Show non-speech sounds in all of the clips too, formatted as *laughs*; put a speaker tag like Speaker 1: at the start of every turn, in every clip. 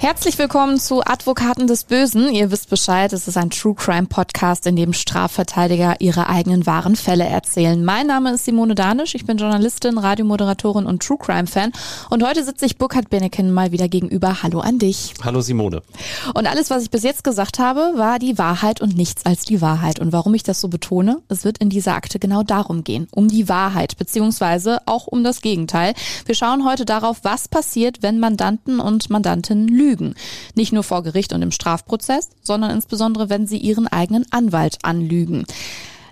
Speaker 1: Herzlich willkommen zu Advokaten des Bösen. Ihr wisst Bescheid, es ist ein True Crime Podcast, in dem Strafverteidiger ihre eigenen wahren Fälle erzählen. Mein Name ist Simone Danisch, ich bin Journalistin, Radiomoderatorin und True Crime Fan. Und heute sitze ich Burkhard Beneken mal wieder gegenüber. Hallo an dich.
Speaker 2: Hallo Simone.
Speaker 1: Und alles, was ich bis jetzt gesagt habe, war die Wahrheit und nichts als die Wahrheit. Und warum ich das so betone? Es wird in dieser Akte genau darum gehen. Um die Wahrheit, beziehungsweise auch um das Gegenteil. Wir schauen heute darauf, was passiert, wenn Mandanten und Mandantinnen lügen lügen. Nicht nur vor Gericht und im Strafprozess, sondern insbesondere, wenn sie ihren eigenen Anwalt anlügen.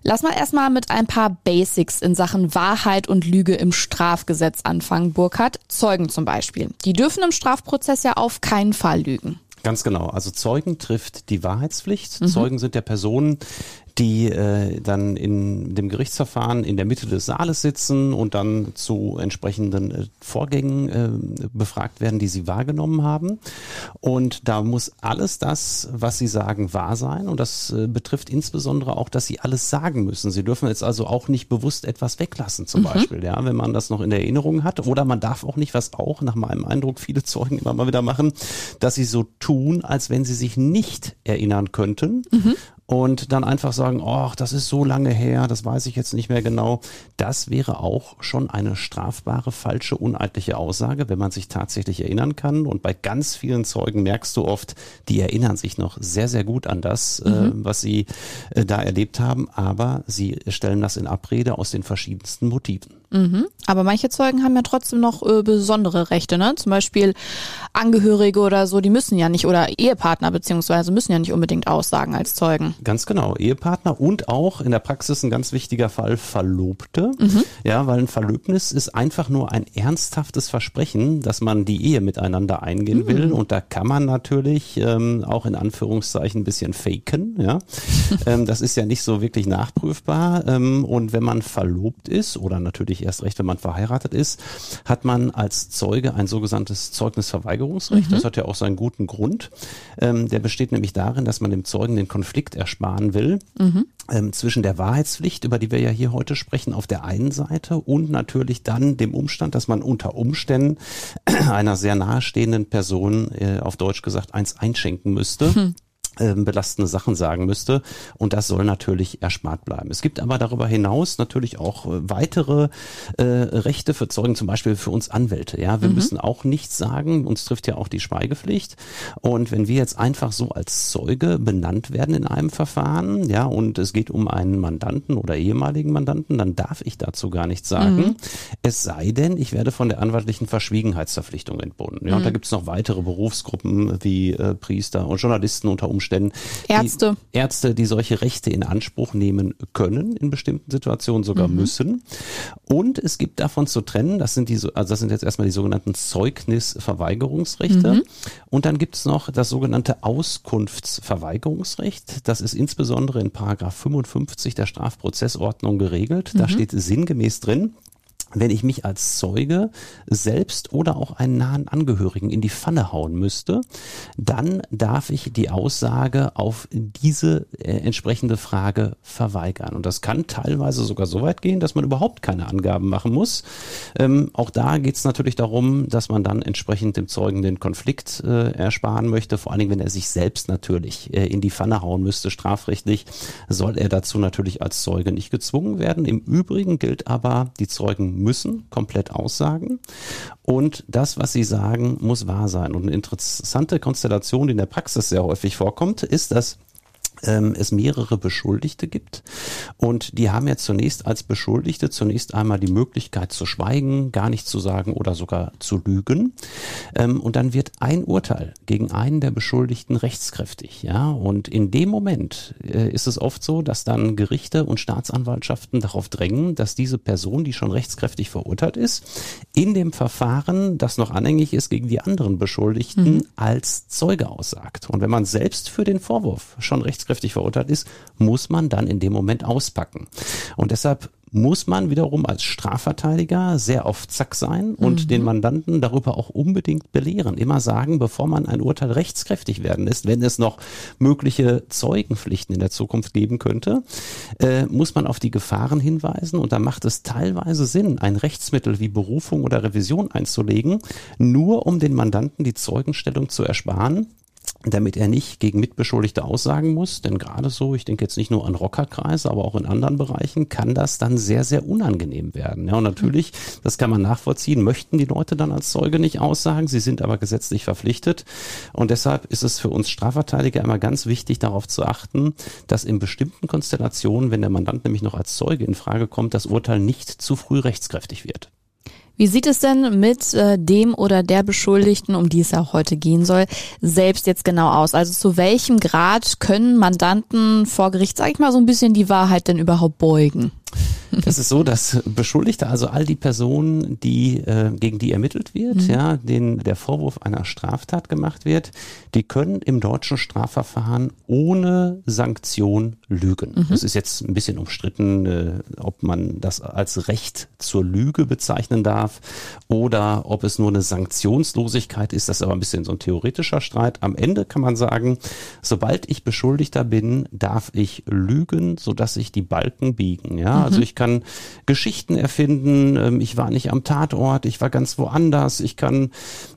Speaker 1: Lass mal erstmal mit ein paar Basics in Sachen Wahrheit und Lüge im Strafgesetz anfangen, Burkhard. Zeugen zum Beispiel. Die dürfen im Strafprozess ja auf keinen Fall lügen.
Speaker 2: Ganz genau. Also Zeugen trifft die Wahrheitspflicht. Mhm. Zeugen sind ja Personen, die äh, dann in dem Gerichtsverfahren in der Mitte des Saales sitzen und dann zu entsprechenden äh, Vorgängen äh, befragt werden, die sie wahrgenommen haben. Und da muss alles das, was sie sagen, wahr sein. Und das äh, betrifft insbesondere auch, dass sie alles sagen müssen. Sie dürfen jetzt also auch nicht bewusst etwas weglassen, zum mhm. Beispiel, ja, wenn man das noch in der Erinnerung hat. Oder man darf auch nicht, was auch nach meinem Eindruck viele Zeugen immer mal wieder machen, dass sie so tun, als wenn sie sich nicht erinnern könnten. Mhm und dann einfach sagen, ach, das ist so lange her, das weiß ich jetzt nicht mehr genau. Das wäre auch schon eine strafbare, falsche, uneidliche Aussage, wenn man sich tatsächlich erinnern kann. Und bei ganz vielen Zeugen merkst du oft, die erinnern sich noch sehr, sehr gut an das, äh, mhm. äh, was sie äh, da erlebt haben, aber sie stellen das in Abrede aus den verschiedensten Motiven.
Speaker 1: Mhm. Aber manche Zeugen haben ja trotzdem noch äh, besondere Rechte, ne? Zum Beispiel Angehörige oder so, die müssen ja nicht, oder Ehepartner beziehungsweise müssen ja nicht unbedingt aussagen als Zeugen.
Speaker 2: Ganz genau, Ehepartner und auch in der Praxis ein ganz wichtiger Fall Verlobte. Mhm. Ja, weil ein Verlöbnis ist einfach nur ein ernsthaftes Versprechen, dass man die Ehe miteinander eingehen mhm. will. Und da kann man natürlich ähm, auch in Anführungszeichen ein bisschen faken. Ja, *laughs* ähm, das ist ja nicht so wirklich nachprüfbar. Ähm, und wenn man verlobt ist oder natürlich erst recht, wenn man verheiratet ist, hat man als Zeuge ein sogenanntes Zeugnisverweigerungsrecht. Mhm. Das hat ja auch seinen guten Grund. Ähm, der besteht nämlich darin, dass man dem Zeugen den Konflikt ersparen will. Mhm. Zwischen der Wahrheitspflicht, über die wir ja hier heute sprechen, auf der einen Seite und natürlich dann dem Umstand, dass man unter Umständen *clears throat* einer sehr nahestehenden Person, äh, auf Deutsch gesagt, eins einschenken müsste. Mhm belastende Sachen sagen müsste. Und das soll natürlich erspart bleiben. Es gibt aber darüber hinaus natürlich auch äh, weitere äh, Rechte für Zeugen, zum Beispiel für uns Anwälte. Ja, wir mhm. müssen auch nichts sagen. Uns trifft ja auch die Schweigepflicht. Und wenn wir jetzt einfach so als Zeuge benannt werden in einem Verfahren, ja, und es geht um einen Mandanten oder ehemaligen Mandanten, dann darf ich dazu gar nichts sagen. Mhm. Es sei denn, ich werde von der anwaltlichen Verschwiegenheitsverpflichtung entbunden. Ja, mhm. und da mhm. gibt es noch weitere Berufsgruppen wie äh, Priester und Journalisten unter Umständen Umständen
Speaker 1: Ärzte.
Speaker 2: Die Ärzte, die solche Rechte in Anspruch nehmen können, in bestimmten Situationen sogar mhm. müssen. Und es gibt davon zu trennen, das sind die, also das sind jetzt erstmal die sogenannten Zeugnisverweigerungsrechte. Mhm. Und dann gibt es noch das sogenannte Auskunftsverweigerungsrecht. Das ist insbesondere in Paragraph 55 der Strafprozessordnung geregelt. Da mhm. steht sinngemäß drin, wenn ich mich als Zeuge selbst oder auch einen nahen Angehörigen in die Pfanne hauen müsste, dann darf ich die Aussage auf diese äh, entsprechende Frage verweigern. Und das kann teilweise sogar so weit gehen, dass man überhaupt keine Angaben machen muss. Ähm, auch da geht es natürlich darum, dass man dann entsprechend dem Zeugen den Konflikt äh, ersparen möchte, vor allen Dingen, wenn er sich selbst natürlich äh, in die Pfanne hauen müsste, strafrechtlich, soll er dazu natürlich als Zeuge nicht gezwungen werden. Im Übrigen gilt aber, die Zeugen müssen komplett aussagen und das, was sie sagen, muss wahr sein. Und eine interessante Konstellation, die in der Praxis sehr häufig vorkommt, ist, dass ähm, es mehrere Beschuldigte gibt. Und die haben ja zunächst als Beschuldigte zunächst einmal die Möglichkeit zu schweigen, gar nichts zu sagen oder sogar zu lügen. Ähm, und dann wird ein Urteil gegen einen der Beschuldigten rechtskräftig. Ja, und in dem Moment äh, ist es oft so, dass dann Gerichte und Staatsanwaltschaften darauf drängen, dass diese Person, die schon rechtskräftig verurteilt ist, in dem Verfahren, das noch anhängig ist gegen die anderen Beschuldigten, mhm. als Zeuge aussagt. Und wenn man selbst für den Vorwurf schon rechtskräftig rechtskräftig verurteilt ist, muss man dann in dem Moment auspacken. Und deshalb muss man wiederum als Strafverteidiger sehr auf Zack sein und
Speaker 1: Mhm.
Speaker 2: den Mandanten darüber auch unbedingt belehren. Immer sagen, bevor man ein Urteil rechtskräftig werden lässt, wenn es noch mögliche Zeugenpflichten in der Zukunft geben könnte, äh, muss man auf die Gefahren hinweisen und da macht es teilweise Sinn, ein Rechtsmittel wie Berufung oder Revision einzulegen, nur um den Mandanten die Zeugenstellung zu ersparen damit er nicht gegen Mitbeschuldigte aussagen muss. Denn gerade so, ich denke jetzt nicht nur an Rockerkreise, aber auch in anderen Bereichen, kann das dann sehr, sehr unangenehm werden. Ja, und natürlich, das kann man nachvollziehen, möchten die Leute dann als Zeuge nicht aussagen. Sie sind aber gesetzlich verpflichtet. Und deshalb ist es für uns Strafverteidiger immer ganz wichtig, darauf zu achten, dass in bestimmten Konstellationen, wenn der Mandant nämlich noch als Zeuge in Frage kommt, das Urteil nicht zu früh rechtskräftig wird.
Speaker 1: Wie sieht es denn mit äh, dem oder der Beschuldigten, um die es ja auch heute gehen soll, selbst jetzt genau aus? Also zu welchem Grad können Mandanten vor Gericht, sag ich mal, so ein bisschen die Wahrheit denn überhaupt beugen? *laughs*
Speaker 2: Es ist so, dass Beschuldigte, also all die Personen, die äh, gegen die ermittelt wird, ja, denen der Vorwurf einer Straftat gemacht wird, die können im deutschen Strafverfahren ohne Sanktion lügen. Das ist jetzt ein bisschen umstritten, äh, ob man das als Recht zur Lüge bezeichnen darf oder ob es nur eine Sanktionslosigkeit ist. Das ist aber ein bisschen so ein theoretischer Streit. Am Ende kann man sagen, sobald ich Beschuldigter bin, darf ich lügen, sodass sich die Balken biegen. Ja, also ich kann Geschichten erfinden. ähm, Ich war nicht am Tatort, ich war ganz woanders. Ich kann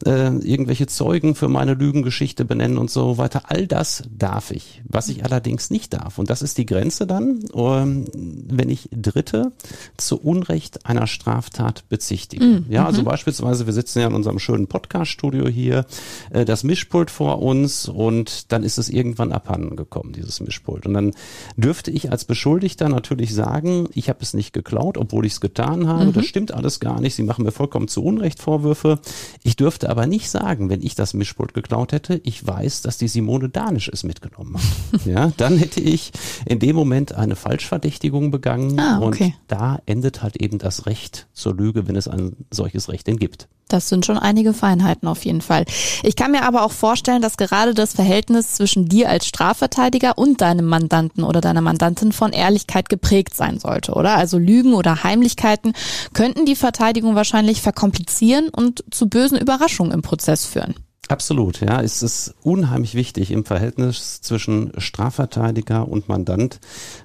Speaker 2: äh, irgendwelche Zeugen für meine Lügengeschichte benennen und so weiter. All das darf ich. Was ich allerdings nicht darf, und das ist die Grenze dann, ähm, wenn ich Dritte zu Unrecht einer Straftat bezichtige. Ja, also beispielsweise, wir sitzen ja in unserem schönen Podcast-Studio hier, äh, das Mischpult vor uns und dann ist es irgendwann abhanden gekommen, dieses Mischpult. Und dann dürfte ich als Beschuldigter natürlich sagen, ich habe es nicht geklaut, obwohl ich es getan habe. Das stimmt alles gar nicht. Sie machen mir vollkommen zu Unrecht Vorwürfe. Ich dürfte aber nicht sagen, wenn ich das Mischpult geklaut hätte, ich weiß, dass die Simone Danisch es mitgenommen hat. *laughs* ja, dann hätte ich in dem Moment eine Falschverdächtigung begangen
Speaker 1: Ah, okay.
Speaker 2: und da endet halt eben das Recht zur Lüge, wenn es ein solches Recht denn gibt.
Speaker 1: Das sind schon einige Feinheiten auf jeden Fall. Ich kann mir aber auch vorstellen, dass gerade das Verhältnis zwischen dir als Strafverteidiger und deinem Mandanten oder deiner Mandantin von Ehrlichkeit geprägt sein sollte, oder? Also Lügen oder Heimlichkeiten könnten die Verteidigung wahrscheinlich verkomplizieren und zu bösen Überraschungen im Prozess führen.
Speaker 2: Absolut, ja. Es ist unheimlich wichtig im Verhältnis zwischen Strafverteidiger und Mandant,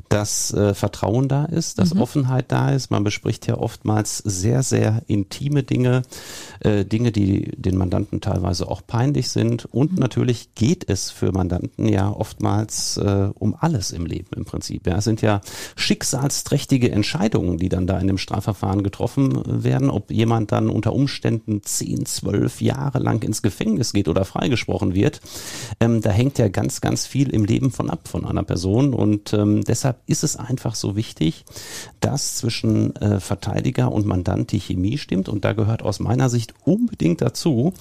Speaker 2: dass äh, Vertrauen da ist, dass Offenheit da ist. Man bespricht ja oftmals sehr, sehr intime Dinge, äh, Dinge, die den Mandanten teilweise auch peinlich sind. Und natürlich geht es für Mandanten ja oftmals äh, um alles im Leben im Prinzip. Ja, es sind ja schicksalsträchtige Entscheidungen, die dann da in dem Strafverfahren getroffen werden, ob jemand dann unter Umständen 10, 12 Jahre lang ins Gefängnis geht oder freigesprochen wird. Ähm, da hängt ja ganz, ganz viel im Leben von ab von einer Person. Und ähm, deshalb ist es einfach so wichtig, dass zwischen äh, Verteidiger und Mandant die Chemie stimmt. Und da gehört aus meiner Sicht unbedingt dazu,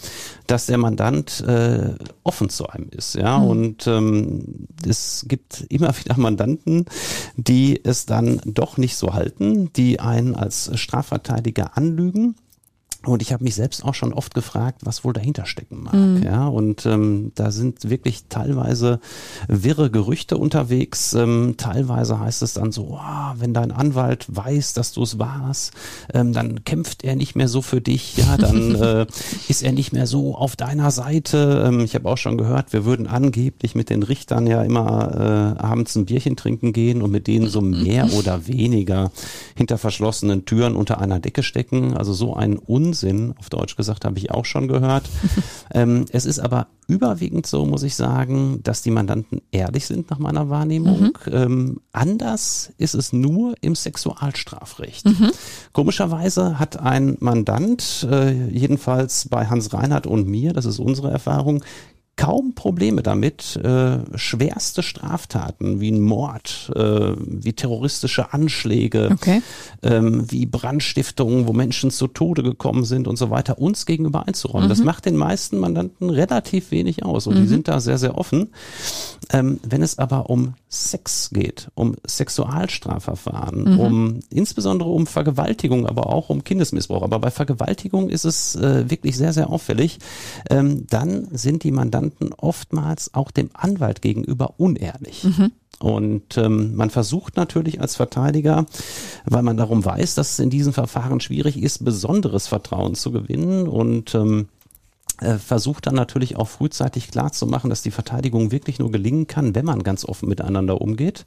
Speaker 2: dass der Mandant äh, offen zu einem ist, ja. Und ähm, es gibt immer wieder Mandanten, die es dann doch nicht so halten, die einen als Strafverteidiger anlügen und ich habe mich selbst auch schon oft gefragt, was wohl dahinter stecken mag. Ja, und ähm, da sind wirklich teilweise wirre Gerüchte unterwegs. Ähm, teilweise heißt es dann so, oh, wenn dein Anwalt weiß, dass du es warst, ähm, dann kämpft er nicht mehr so für dich. Ja, dann *laughs* äh, ist er nicht mehr so auf deiner Seite. Ähm, ich habe auch schon gehört, wir würden angeblich mit den Richtern ja immer äh, abends ein Bierchen trinken gehen und mit denen so mehr *laughs* oder weniger hinter verschlossenen Türen unter einer Decke stecken. Also so ein Unsinn, auf Deutsch gesagt, habe ich auch schon gehört. *laughs* ähm, es ist aber überwiegend so, muss ich sagen, dass die Mandanten ehrlich sind nach meiner Wahrnehmung. Ähm, anders ist es nur im Sexualstrafrecht. Komischerweise hat ein Mandant, äh, jedenfalls bei Hans Reinhardt und mir, das ist unsere Erfahrung, kaum Probleme damit, äh, schwerste Straftaten wie ein Mord, äh, wie terroristische Anschläge,
Speaker 1: Okay.
Speaker 2: ähm, wie Brandstiftungen, wo Menschen zu Tode gekommen sind und so weiter, uns gegenüber einzuräumen. Das macht den meisten Mandanten relativ wenig aus und die sind da sehr, sehr offen. Ähm, wenn es aber um Sex geht, um Sexualstrafverfahren, um insbesondere um Vergewaltigung, aber auch um Kindesmissbrauch, aber bei Vergewaltigung ist es äh, wirklich sehr, sehr auffällig, ähm, dann sind die Mandanten oftmals auch dem Anwalt gegenüber unehrlich. Und ähm, man versucht natürlich als Verteidiger, weil man darum weiß, dass es in diesen Verfahren schwierig ist, besonderes Vertrauen zu gewinnen und ähm, äh, versucht dann natürlich auch frühzeitig klarzumachen, dass die Verteidigung wirklich nur gelingen kann, wenn man ganz offen miteinander umgeht.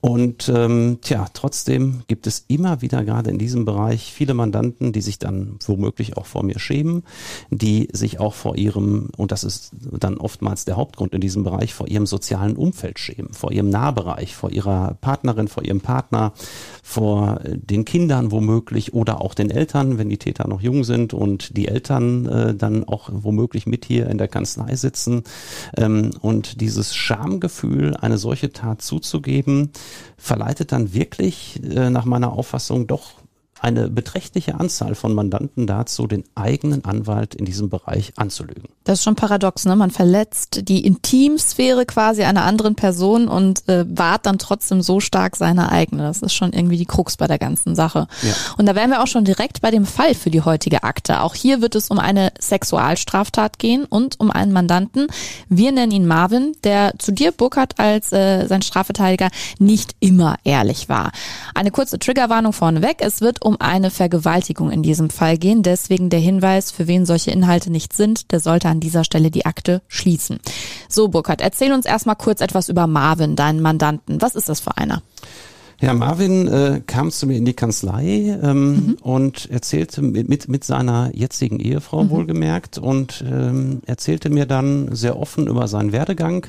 Speaker 2: Und ähm, tja, trotzdem gibt es immer wieder gerade in diesem Bereich viele Mandanten, die sich dann womöglich auch vor mir schämen, die sich auch vor ihrem, und das ist dann oftmals der Hauptgrund in diesem Bereich, vor ihrem sozialen Umfeld schämen, vor ihrem Nahbereich, vor ihrer Partnerin, vor ihrem Partner, vor den Kindern womöglich oder auch den Eltern, wenn die Täter noch jung sind und die Eltern äh, dann auch womöglich mit hier in der Kanzlei sitzen. Ähm, und dieses Schamgefühl, eine solche Tat zuzugeben, verleitet dann wirklich äh, nach meiner Auffassung doch eine beträchtliche Anzahl von Mandanten dazu, den eigenen Anwalt in diesem Bereich anzulügen.
Speaker 1: Das ist schon paradox, ne? Man verletzt die Intimsphäre quasi einer anderen Person und äh, wahrt dann trotzdem so stark seine eigene. Das ist schon irgendwie die Krux bei der ganzen Sache. Ja. Und da wären wir auch schon direkt bei dem Fall für die heutige Akte. Auch hier wird es um eine Sexualstraftat gehen und um einen Mandanten. Wir nennen ihn Marvin, der zu dir, Burkhardt, als äh, sein Strafverteidiger nicht immer ehrlich war. Eine kurze Triggerwarnung vorneweg. Es wird um um eine Vergewaltigung in diesem Fall gehen. Deswegen der Hinweis, für wen solche Inhalte nicht sind, der sollte an dieser Stelle die Akte schließen. So, Burkhard, erzähl uns erstmal kurz etwas über Marvin, deinen Mandanten. Was ist das für einer?
Speaker 2: Ja, Marvin äh, kam zu mir in die Kanzlei ähm, mhm. und erzählte mit, mit seiner jetzigen Ehefrau mhm. wohlgemerkt und ähm, erzählte mir dann sehr offen über seinen Werdegang.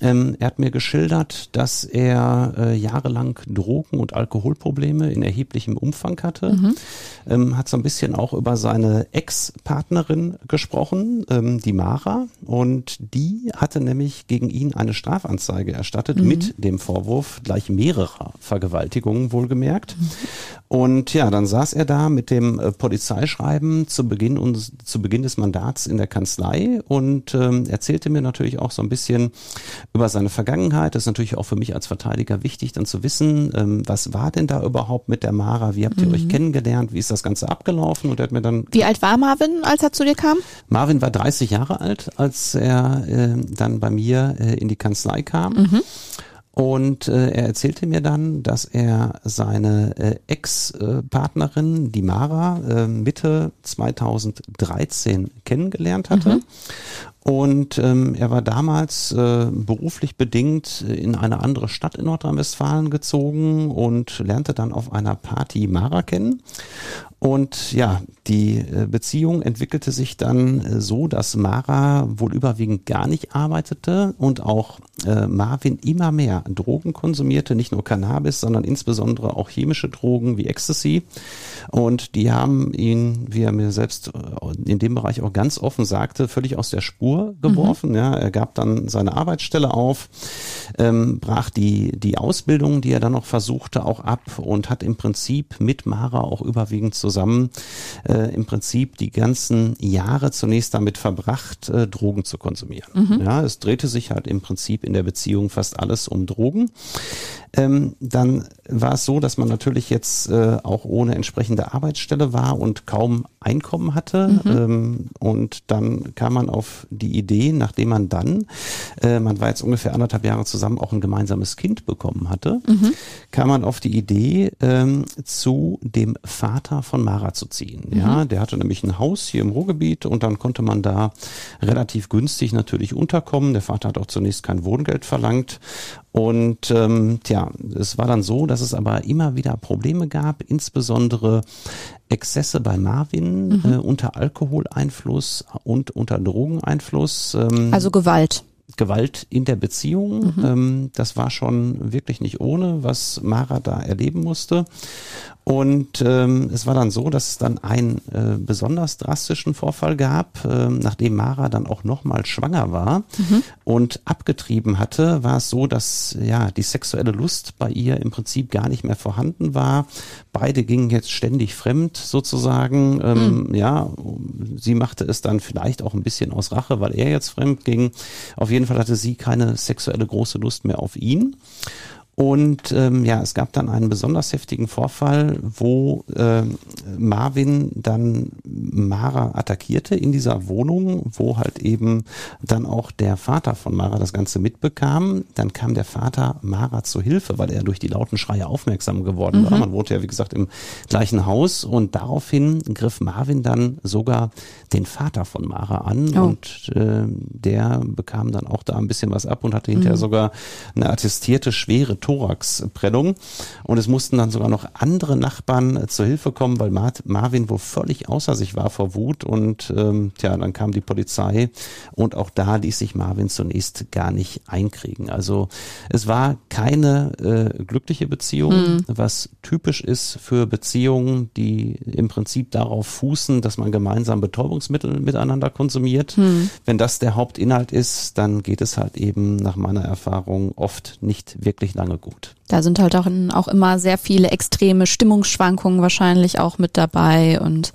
Speaker 2: Ähm, er hat mir geschildert, dass er äh, jahrelang Drogen- und Alkoholprobleme in erheblichem Umfang hatte. Mhm. Ähm, hat so ein bisschen auch über seine Ex-Partnerin gesprochen, ähm, die Mara. Und die hatte nämlich gegen ihn eine Strafanzeige erstattet mhm. mit dem Vorwurf gleich mehrerer Vergewaltigungen wohlgemerkt. Mhm. Und ja, dann saß er da mit dem äh, Polizeischreiben zu Beginn, uns, zu Beginn des Mandats in der Kanzlei und ähm, erzählte mir natürlich auch so ein bisschen über seine Vergangenheit. Das ist natürlich auch für mich als Verteidiger wichtig, dann zu wissen, ähm, was war denn da überhaupt mit der Mara? Wie habt ihr mhm. euch kennengelernt? Wie ist das Ganze abgelaufen? Und er hat mir dann.
Speaker 1: Wie alt war Marvin, als er zu dir kam?
Speaker 2: Marvin war 30 Jahre alt, als er äh, dann bei mir äh, in die Kanzlei kam. Mhm. Und äh, er erzählte mir dann, dass er seine äh, Ex-Partnerin, die Mara, äh, Mitte 2013 kennengelernt hatte. Mhm. Und ähm, er war damals äh, beruflich bedingt in eine andere Stadt in Nordrhein-Westfalen gezogen und lernte dann auf einer Party Mara kennen. Und ja, die äh, Beziehung entwickelte sich dann äh, so, dass Mara wohl überwiegend gar nicht arbeitete und auch äh, Marvin immer mehr Drogen konsumierte, nicht nur Cannabis, sondern insbesondere auch chemische Drogen wie Ecstasy. Und die haben ihn, wie er mir selbst in dem Bereich auch ganz offen sagte, völlig aus der Spur geworfen. Mhm. Ja, er gab dann seine Arbeitsstelle auf, ähm, brach die, die Ausbildung, die er dann noch versuchte, auch ab und hat im Prinzip mit Mara auch überwiegend zusammen äh, im Prinzip die ganzen Jahre zunächst damit verbracht, äh, Drogen zu konsumieren. Mhm. Ja, es drehte sich halt im Prinzip in der Beziehung fast alles um Drogen. Ähm, dann war es so, dass man natürlich jetzt äh, auch ohne entsprechende Arbeitsstelle war und kaum Einkommen hatte. Mhm. Ähm, und dann kam man auf die Idee, nachdem man dann, äh, man war jetzt ungefähr anderthalb Jahre zusammen, auch ein gemeinsames Kind bekommen hatte, mhm. kam man auf die Idee, ähm, zu dem Vater von Mara zu ziehen. Mhm. Ja, der hatte nämlich ein Haus hier im Ruhrgebiet und dann konnte man da relativ günstig natürlich unterkommen. Der Vater hat auch zunächst kein Wohngeld verlangt und ähm, tja, es war dann so, dass es aber immer wieder Probleme gab, insbesondere Exzesse bei Marvin mhm. äh, unter Alkoholeinfluss und unter Drogeneinfluss.
Speaker 1: Ähm, also Gewalt.
Speaker 2: Gewalt in der Beziehung. Mhm. Ähm, das war schon wirklich nicht ohne, was Mara da erleben musste. Und ähm, es war dann so, dass es dann einen äh, besonders drastischen Vorfall gab, äh, nachdem Mara dann auch nochmal schwanger war mhm. und abgetrieben hatte, war es so, dass ja die sexuelle Lust bei ihr im Prinzip gar nicht mehr vorhanden war. Beide gingen jetzt ständig fremd sozusagen. Ähm, mhm. Ja, sie machte es dann vielleicht auch ein bisschen aus Rache, weil er jetzt fremd ging. Auf jeden Fall hatte sie keine sexuelle große Lust mehr auf ihn. Und ähm, ja, es gab dann einen besonders heftigen Vorfall, wo äh, Marvin dann Mara attackierte in dieser Wohnung, wo halt eben dann auch der Vater von Mara das Ganze mitbekam. Dann kam der Vater Mara zu Hilfe, weil er durch die lauten Schreie aufmerksam geworden war. Man wohnte ja, wie gesagt, im gleichen Haus und daraufhin griff Marvin dann sogar den Vater von Mara an
Speaker 1: Oh.
Speaker 2: und äh, der bekam dann auch da ein bisschen was ab und hatte hinterher sogar eine attestierte schwere Thoraxprellung. Und es mussten dann sogar noch andere Nachbarn äh, zur Hilfe kommen, weil Mar Marvin wohl völlig außer sich war vor Wut. Und ähm, tja, dann kam die Polizei und auch da ließ sich Marvin zunächst gar nicht einkriegen. Also es war keine äh, glückliche Beziehung, was typisch ist für Beziehungen, die im Prinzip darauf fußen, dass man gemeinsam Betäubungsmittel miteinander konsumiert. Wenn das der Hauptinhalt ist, dann geht es halt eben nach meiner Erfahrung oft nicht wirklich lange gut.
Speaker 1: Da sind halt auch, auch immer sehr viele extreme Stimmungsschwankungen wahrscheinlich auch mit dabei und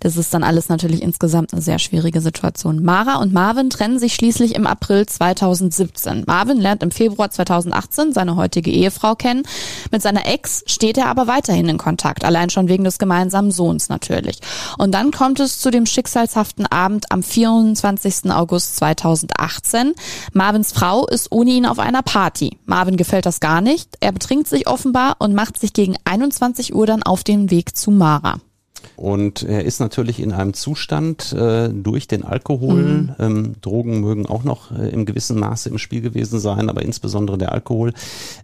Speaker 1: das ist dann alles natürlich insgesamt eine sehr schwierige Situation. Mara und Marvin trennen sich schließlich im April 2017. Marvin lernt im Februar 2018 seine heutige Ehefrau kennen. Mit seiner Ex steht er aber weiterhin in Kontakt, allein schon wegen des gemeinsamen Sohns natürlich. Und dann kommt es zu dem schicksalshaften Abend am 24. August 2018. Marvins Frau ist ohne ihn auf einer Party. Marvin gefällt das gar nicht. Er betrinkt sich offenbar und macht sich gegen 21 Uhr dann auf den Weg zu Mara.
Speaker 2: Und er ist natürlich in einem Zustand äh, durch den Alkohol. Ähm, Drogen mögen auch noch äh, im gewissen Maße im Spiel gewesen sein, aber insbesondere der Alkohol,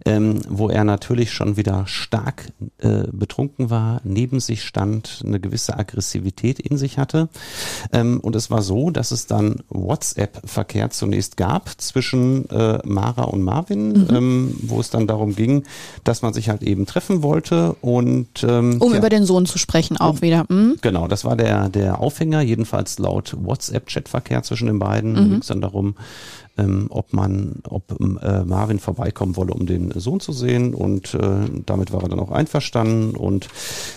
Speaker 2: ähm, wo er natürlich schon wieder stark äh, betrunken war, neben sich stand, eine gewisse Aggressivität in sich hatte. Ähm, und es war so, dass es dann WhatsApp-Verkehr zunächst gab zwischen äh, Mara und Marvin, ähm, wo es dann darum ging, dass man sich halt eben treffen wollte und ähm,
Speaker 1: Um
Speaker 2: ja.
Speaker 1: über den Sohn zu sprechen auch wieder. Hm?
Speaker 2: Genau, das war der, der Aufhänger, jedenfalls laut WhatsApp-Chatverkehr zwischen den beiden. Da ging es dann darum, ähm, ob man, ob ähm, äh, Marvin vorbeikommen wolle, um den Sohn zu sehen. Und äh, damit war er dann auch einverstanden. Und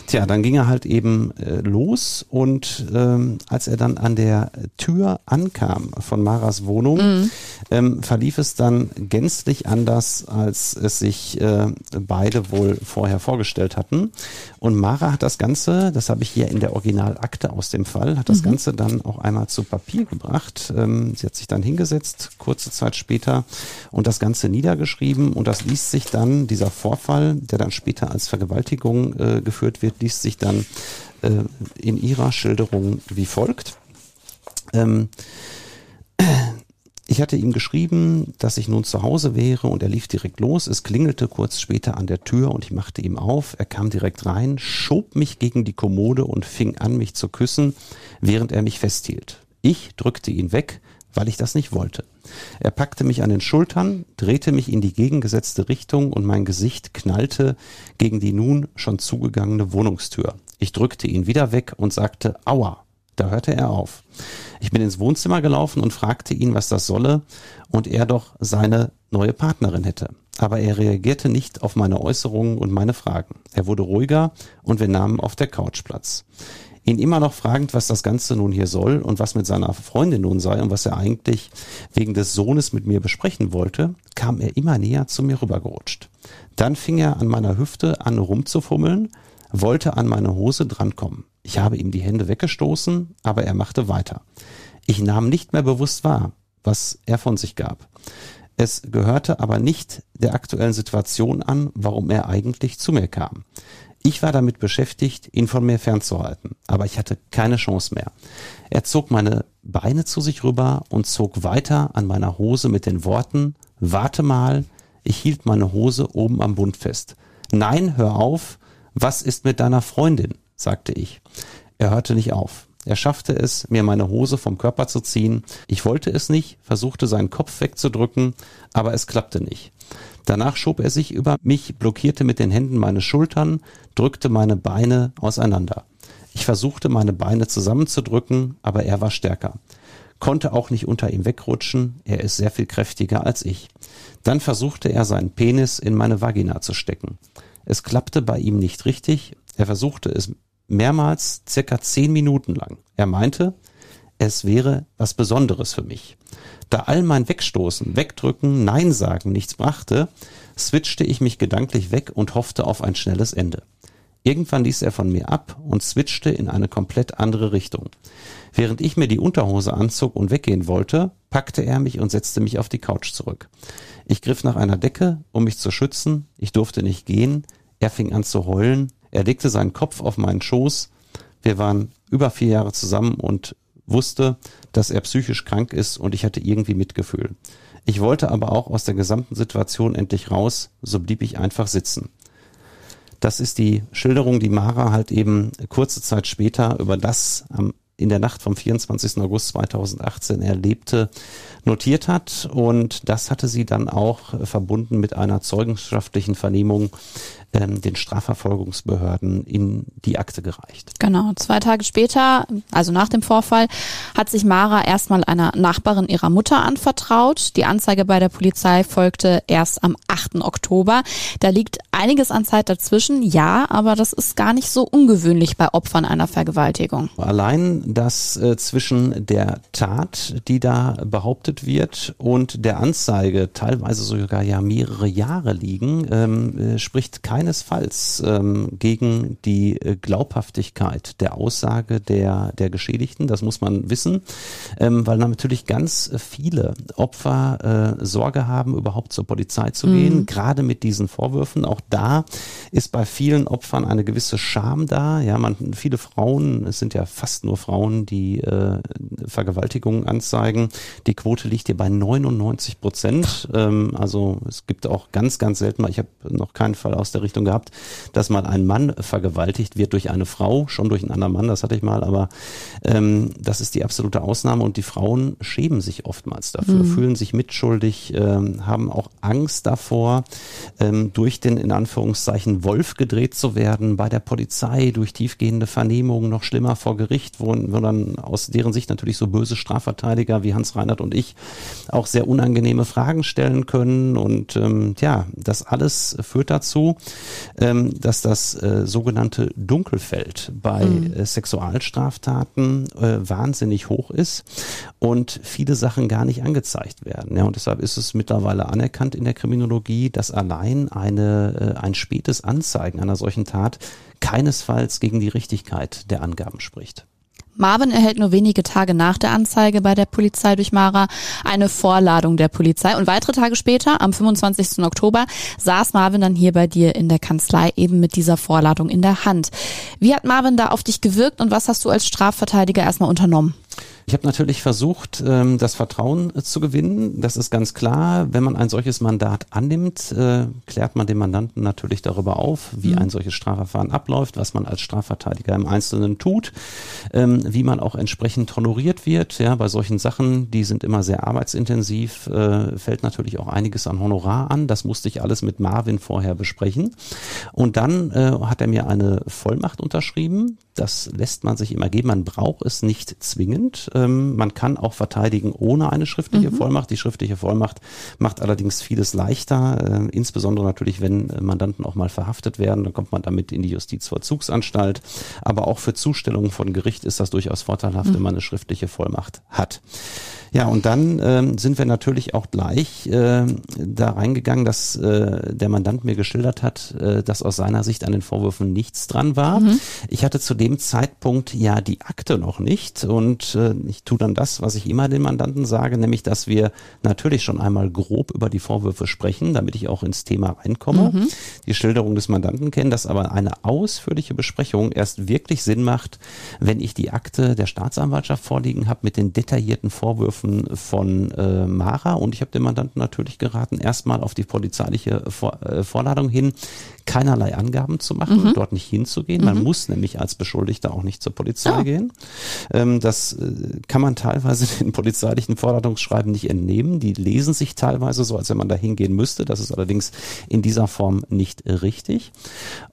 Speaker 2: tja, dann ging er halt eben äh, los. Und ähm, als er dann an der Tür ankam von Maras Wohnung, ähm, verlief es dann gänzlich anders, als es sich äh, beide wohl vorher vorgestellt hatten. Und Mara hat das Ganze, das habe ich hier in der Originalakte aus dem Fall, hat das Ganze dann auch einmal zu Papier gebracht. Ähm, sie hat sich dann hingesetzt, kurze Zeit später, und das Ganze niedergeschrieben. Und das liest sich dann, dieser Vorfall, der dann später als Vergewaltigung äh, geführt wird, liest sich dann äh, in ihrer Schilderung wie folgt. Ähm, ich hatte ihm geschrieben, dass ich nun zu Hause wäre und er lief direkt los. Es klingelte kurz später an der Tür und ich machte ihm auf. Er kam direkt rein, schob mich gegen die Kommode und fing an, mich zu küssen, während er mich festhielt. Ich drückte ihn weg, weil ich das nicht wollte. Er packte mich an den Schultern, drehte mich in die gegengesetzte Richtung und mein Gesicht knallte gegen die nun schon zugegangene Wohnungstür. Ich drückte ihn wieder weg und sagte Aua. Da hörte er auf. Ich bin ins Wohnzimmer gelaufen und fragte ihn, was das solle und er doch seine neue Partnerin hätte. Aber er reagierte nicht auf meine Äußerungen und meine Fragen. Er wurde ruhiger und wir nahmen auf der Couch Platz. Ihn immer noch fragend, was das Ganze nun hier soll und was mit seiner Freundin nun sei und was er eigentlich wegen des Sohnes mit mir besprechen wollte, kam er immer näher zu mir rübergerutscht. Dann fing er an meiner Hüfte an rumzufummeln, wollte an meine Hose drankommen. Ich habe ihm die Hände weggestoßen, aber er machte weiter. Ich nahm nicht mehr bewusst wahr, was er von sich gab. Es gehörte aber nicht der aktuellen Situation an, warum er eigentlich zu mir kam. Ich war damit beschäftigt, ihn von mir fernzuhalten, aber ich hatte keine Chance mehr. Er zog meine Beine zu sich rüber und zog weiter an meiner Hose mit den Worten, warte mal, ich hielt meine Hose oben am Bund fest. Nein, hör auf, was ist mit deiner Freundin? sagte ich. Er hörte nicht auf. Er schaffte es, mir meine Hose vom Körper zu ziehen. Ich wollte es nicht, versuchte seinen Kopf wegzudrücken, aber es klappte nicht. Danach schob er sich über mich, blockierte mit den Händen meine Schultern, drückte meine Beine auseinander. Ich versuchte meine Beine zusammenzudrücken, aber er war stärker. Konnte auch nicht unter ihm wegrutschen, er ist sehr viel kräftiger als ich. Dann versuchte er seinen Penis in meine Vagina zu stecken. Es klappte bei ihm nicht richtig, er versuchte es mehrmals circa zehn Minuten lang. Er meinte, es wäre was Besonderes für mich. Da all mein Wegstoßen, Wegdrücken, Nein sagen nichts brachte, switchte ich mich gedanklich weg und hoffte auf ein schnelles Ende. Irgendwann ließ er von mir ab und switchte in eine komplett andere Richtung. Während ich mir die Unterhose anzog und weggehen wollte, packte er mich und setzte mich auf die Couch zurück. Ich griff nach einer Decke, um mich zu schützen. Ich durfte nicht gehen. Er fing an zu heulen. Er legte seinen Kopf auf meinen Schoß. Wir waren über vier Jahre zusammen und wusste, dass er psychisch krank ist und ich hatte irgendwie Mitgefühl. Ich wollte aber auch aus der gesamten Situation endlich raus, so blieb ich einfach sitzen. Das ist die Schilderung, die Mara halt eben kurze Zeit später über das am in der Nacht vom 24. August 2018 erlebte, notiert hat. Und das hatte sie dann auch verbunden mit einer zeugenschaftlichen Vernehmung ähm, den Strafverfolgungsbehörden in die Akte gereicht.
Speaker 1: Genau. Zwei Tage später, also nach dem Vorfall, hat sich Mara erstmal einer Nachbarin ihrer Mutter anvertraut. Die Anzeige bei der Polizei folgte erst am 8. Oktober. Da liegt einiges an Zeit dazwischen, ja, aber das ist gar nicht so ungewöhnlich bei Opfern einer Vergewaltigung.
Speaker 2: Allein, dass äh, zwischen der Tat, die da behauptet wird, und der Anzeige teilweise sogar ja mehrere Jahre liegen, ähm, äh, spricht kein keinesfalls ähm, gegen die äh, Glaubhaftigkeit der Aussage der, der Geschädigten. Das muss man wissen, ähm, weil natürlich ganz viele Opfer äh, Sorge haben, überhaupt zur Polizei zu gehen, mhm. gerade mit diesen Vorwürfen. Auch da ist bei vielen Opfern eine gewisse Scham da. Ja, man, viele Frauen, es sind ja fast nur Frauen, die äh, Vergewaltigungen anzeigen. Die Quote liegt hier bei 99 Prozent. Ähm, also es gibt auch ganz, ganz selten mal, ich habe noch keinen Fall aus der Richtung Richtung gehabt, dass mal ein Mann vergewaltigt wird durch eine Frau, schon durch einen anderen Mann, das hatte ich mal, aber ähm, das ist die absolute Ausnahme und die Frauen schämen sich oftmals dafür, mhm. fühlen sich mitschuldig, ähm, haben auch Angst davor, ähm, durch den in Anführungszeichen Wolf gedreht zu werden, bei der Polizei, durch tiefgehende Vernehmungen, noch schlimmer vor Gericht, wo, wo dann aus deren Sicht natürlich so böse Strafverteidiger wie Hans Reinhardt und ich auch sehr unangenehme Fragen stellen können und ähm, ja, das alles führt dazu, ähm, dass das äh, sogenannte Dunkelfeld bei mhm. äh, Sexualstraftaten äh, wahnsinnig hoch ist und viele Sachen gar nicht angezeigt werden. Ja, und deshalb ist es mittlerweile anerkannt in der Kriminologie, dass allein eine, äh, ein spätes Anzeigen einer solchen Tat keinesfalls gegen die Richtigkeit der Angaben spricht.
Speaker 1: Marvin erhält nur wenige Tage nach der Anzeige bei der Polizei durch Mara eine Vorladung der Polizei und weitere Tage später, am 25. Oktober, saß Marvin dann hier bei dir in der Kanzlei eben mit dieser Vorladung in der Hand. Wie hat Marvin da auf dich gewirkt und was hast du als Strafverteidiger erstmal unternommen?
Speaker 2: Ich habe natürlich versucht, ähm, das Vertrauen äh, zu gewinnen. Das ist ganz klar. Wenn man ein solches Mandat annimmt, äh, klärt man den Mandanten natürlich darüber auf, wie mhm. ein solches Strafverfahren abläuft, was man als Strafverteidiger im Einzelnen tut, ähm, wie man auch entsprechend honoriert wird. Ja, bei solchen Sachen, die sind immer sehr arbeitsintensiv, äh, fällt natürlich auch einiges an Honorar an. Das musste ich alles mit Marvin vorher besprechen. Und dann hat er mir eine Vollmacht unterschrieben. Das lässt man sich immer geben. Man braucht es nicht zwingend. Ähm, man kann auch verteidigen ohne eine schriftliche mhm. Vollmacht. Die schriftliche Vollmacht macht allerdings vieles leichter, äh, insbesondere natürlich, wenn Mandanten auch mal verhaftet werden, dann kommt man damit in die Justizvollzugsanstalt. Aber auch für Zustellungen von Gericht ist das durchaus vorteilhaft, mhm. wenn man eine schriftliche Vollmacht hat. Ja, und dann ähm, sind wir natürlich auch gleich äh, da reingegangen, dass äh, der Mandant mir geschildert hat, äh, dass aus seiner Sicht an den Vorwürfen nichts dran war. Mhm. Ich hatte zu dem Zeitpunkt ja die Akte noch nicht und äh, ich tue dann das, was ich immer den Mandanten sage, nämlich, dass wir natürlich schon einmal grob über die Vorwürfe sprechen, damit ich auch ins Thema reinkomme, mhm. die Schilderung des Mandanten kennen, dass aber eine ausführliche Besprechung erst wirklich Sinn macht, wenn ich die Akte der Staatsanwaltschaft vorliegen habe mit den detaillierten Vorwürfen Anrufen von äh, Mara und ich habe dem Mandanten natürlich geraten, erstmal auf die polizeiliche Vor äh, Vorladung hin keinerlei Angaben zu machen, mhm. dort nicht hinzugehen. Man mhm. muss nämlich als Beschuldigter auch nicht zur Polizei ja. gehen. Ähm, das äh, kann man teilweise *laughs* den polizeilichen Forderungsschreiben nicht entnehmen. Die lesen sich teilweise so, als wenn man da hingehen müsste. Das ist allerdings in dieser Form nicht richtig.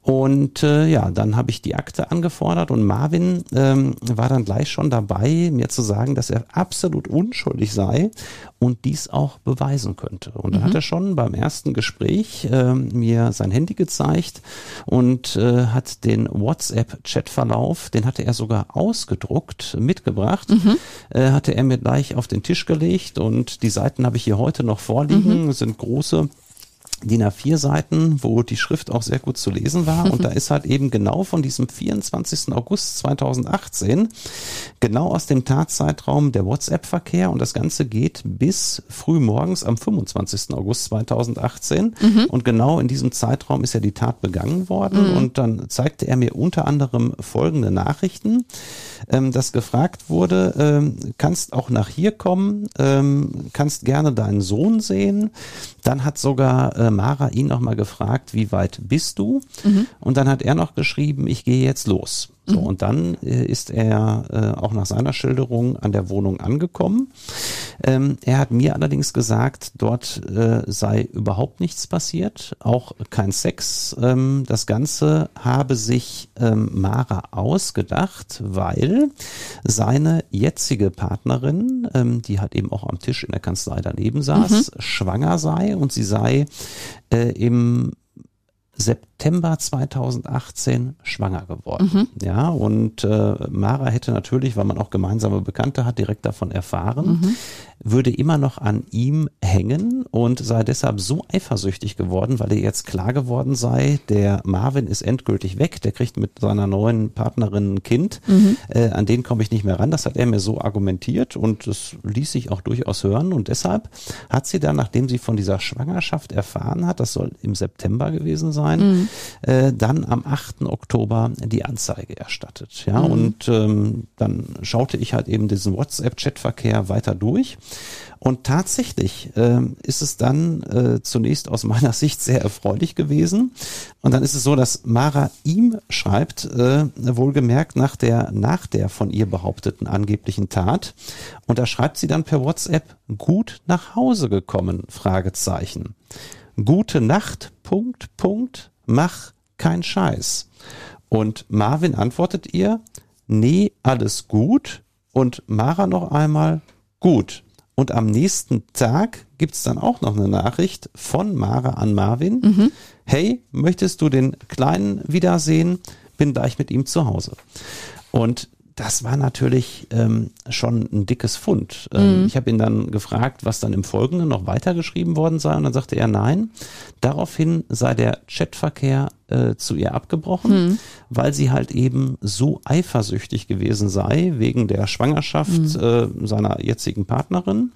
Speaker 2: Und äh, ja, dann habe ich die Akte angefordert und Marvin ähm, war dann gleich schon dabei, mir zu sagen, dass er absolut unschuldig sei und dies auch beweisen könnte. Und mhm. da hat er schon beim ersten Gespräch äh, mir sein Handy gezeigt und äh, hat den WhatsApp-Chatverlauf, den hatte er sogar ausgedruckt, mitgebracht. Mhm. äh, hatte er mir gleich auf den Tisch gelegt und die Seiten habe ich hier heute noch vorliegen, sind große DIN A4 Seiten, wo die Schrift auch sehr gut zu lesen war. Und da *laughs* ist halt eben genau von diesem 24. August 2018, genau aus dem Tatzeitraum der WhatsApp-Verkehr. Und das Ganze geht bis früh morgens am 25. August 2018. Und genau in diesem Zeitraum ist ja die Tat begangen worden. Und dann zeigte er mir unter anderem folgende Nachrichten, ähm, dass gefragt wurde, ähm, kannst auch nach hier kommen, ähm, kannst gerne deinen Sohn sehen. Dann hat sogar äh, Mara ihn nochmal gefragt, wie weit bist du? Und dann hat er noch geschrieben, ich gehe jetzt los. So, und dann äh, ist er äh, auch nach seiner Schilderung an der Wohnung angekommen. Ähm, er hat mir allerdings gesagt, dort äh, sei überhaupt nichts passiert, auch kein Sex. Ähm, das Ganze habe sich ähm, Mara ausgedacht, weil seine jetzige Partnerin, ähm, die halt eben auch am Tisch in der Kanzlei daneben saß, schwanger sei und sie sei äh, im September 2018 schwanger geworden. Ja, und äh, Mara hätte natürlich, weil man auch gemeinsame Bekannte hat, direkt davon erfahren, würde immer noch an ihm hängen und sei deshalb so eifersüchtig geworden, weil ihr jetzt klar geworden sei, der Marvin ist endgültig weg, der kriegt mit seiner neuen Partnerin ein Kind, äh, an den komme ich nicht mehr ran. Das hat er mir so argumentiert und das ließ sich auch durchaus hören und deshalb hat sie dann, nachdem sie von dieser Schwangerschaft erfahren hat, das soll im September gewesen sein, äh, dann am 8. Oktober die Anzeige erstattet. Ja, und ähm, dann schaute ich halt eben diesen WhatsApp-Chatverkehr weiter durch. Und tatsächlich ähm, ist es dann äh, zunächst aus meiner *laughs* Sicht sehr erfreulich gewesen. Und dann ist es so, dass Mara ihm schreibt, äh, wohlgemerkt nach der, nach der von ihr behaupteten angeblichen Tat. Und da schreibt sie dann per WhatsApp, gut nach Hause gekommen, Fragezeichen. Gute Nacht, Punkt, Punkt, mach kein Scheiß. Und Marvin antwortet ihr, nee, alles gut. Und Mara noch einmal, gut. Und am nächsten Tag gibt's dann auch noch eine Nachricht von Mara an Marvin. Hey, möchtest du den Kleinen wiedersehen? Bin gleich mit ihm zu Hause. Und das war natürlich ähm, schon ein dickes Fund. Ähm, Ich habe ihn dann gefragt, was dann im Folgenden noch weitergeschrieben worden sei. Und dann sagte er nein. Daraufhin sei der Chatverkehr äh, zu ihr abgebrochen, weil sie halt eben so eifersüchtig gewesen sei wegen der Schwangerschaft äh, seiner jetzigen Partnerin.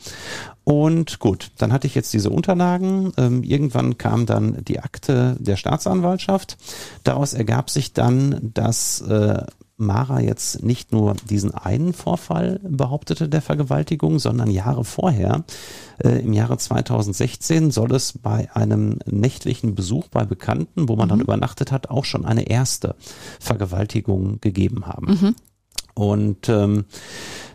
Speaker 2: Und gut, dann hatte ich jetzt diese Unterlagen. Ähm, irgendwann kam dann die Akte der Staatsanwaltschaft. Daraus ergab sich dann, dass äh, Mara jetzt nicht nur diesen einen Vorfall behauptete der Vergewaltigung, sondern Jahre vorher, äh, im Jahre 2016, soll es bei einem nächtlichen Besuch bei Bekannten, wo man dann übernachtet hat, auch schon eine erste Vergewaltigung gegeben haben. Und ähm,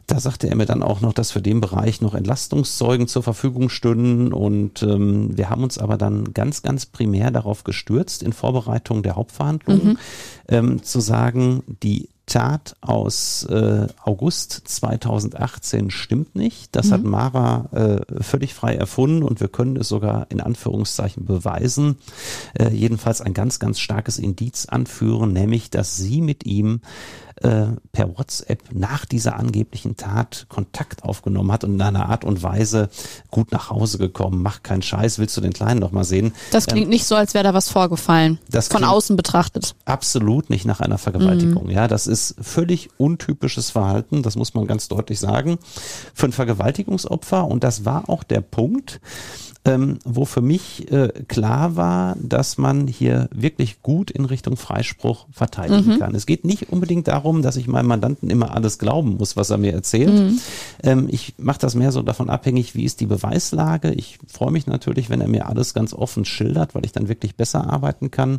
Speaker 2: da sagte er mir dann auch noch, dass für den Bereich noch Entlastungszeugen zur Verfügung stünden. Und ähm, wir haben uns aber dann ganz, ganz primär darauf gestürzt, in Vorbereitung der Hauptverhandlungen, ähm, zu sagen, die Tat aus äh, August 2018 stimmt nicht. Das hat Mara äh, völlig frei erfunden und wir können es sogar in Anführungszeichen beweisen. Äh, jedenfalls ein ganz, ganz starkes Indiz anführen, nämlich, dass sie mit ihm äh, per WhatsApp nach dieser angeblichen Tat Kontakt aufgenommen hat und in einer Art und Weise gut nach Hause gekommen. Mach keinen Scheiß, willst du den Kleinen noch mal sehen?
Speaker 1: Das klingt nicht so, als wäre da was vorgefallen.
Speaker 2: Das
Speaker 1: Von außen betrachtet.
Speaker 2: absolut nicht nach einer Vergewaltigung. Ja, das ist völlig untypisches Verhalten, das muss man ganz deutlich sagen, für ein Vergewaltigungsopfer. Und das war auch der Punkt, ähm, wo für mich äh, klar war, dass man hier wirklich gut in Richtung Freispruch verteidigen kann. Es geht nicht unbedingt darum, dass ich meinem Mandanten immer alles glauben muss, was er mir erzählt. Ähm, ich mache das mehr so davon abhängig, wie ist die Beweislage. Ich freue mich natürlich, wenn er mir alles ganz offen schildert, weil ich dann wirklich besser arbeiten kann.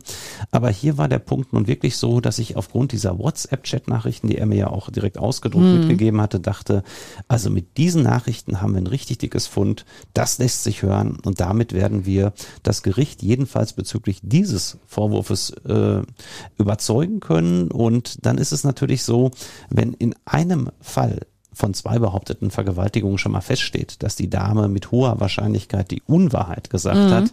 Speaker 2: Aber hier war der Punkt nun wirklich so, dass ich aufgrund dieser WhatsApp-Chat-Nachrichten, die er mir ja auch direkt ausgedruckt mitgegeben hatte, dachte, also mit diesen Nachrichten haben wir ein richtig dickes Fund. Das lässt sich hören und damit werden wir das Gericht jedenfalls bezüglich dieses Vorwurfs äh, überzeugen können. Und dann ist es natürlich so, wenn in einem Fall von zwei behaupteten Vergewaltigungen schon mal feststeht, dass die Dame mit hoher Wahrscheinlichkeit die Unwahrheit gesagt mhm. hat,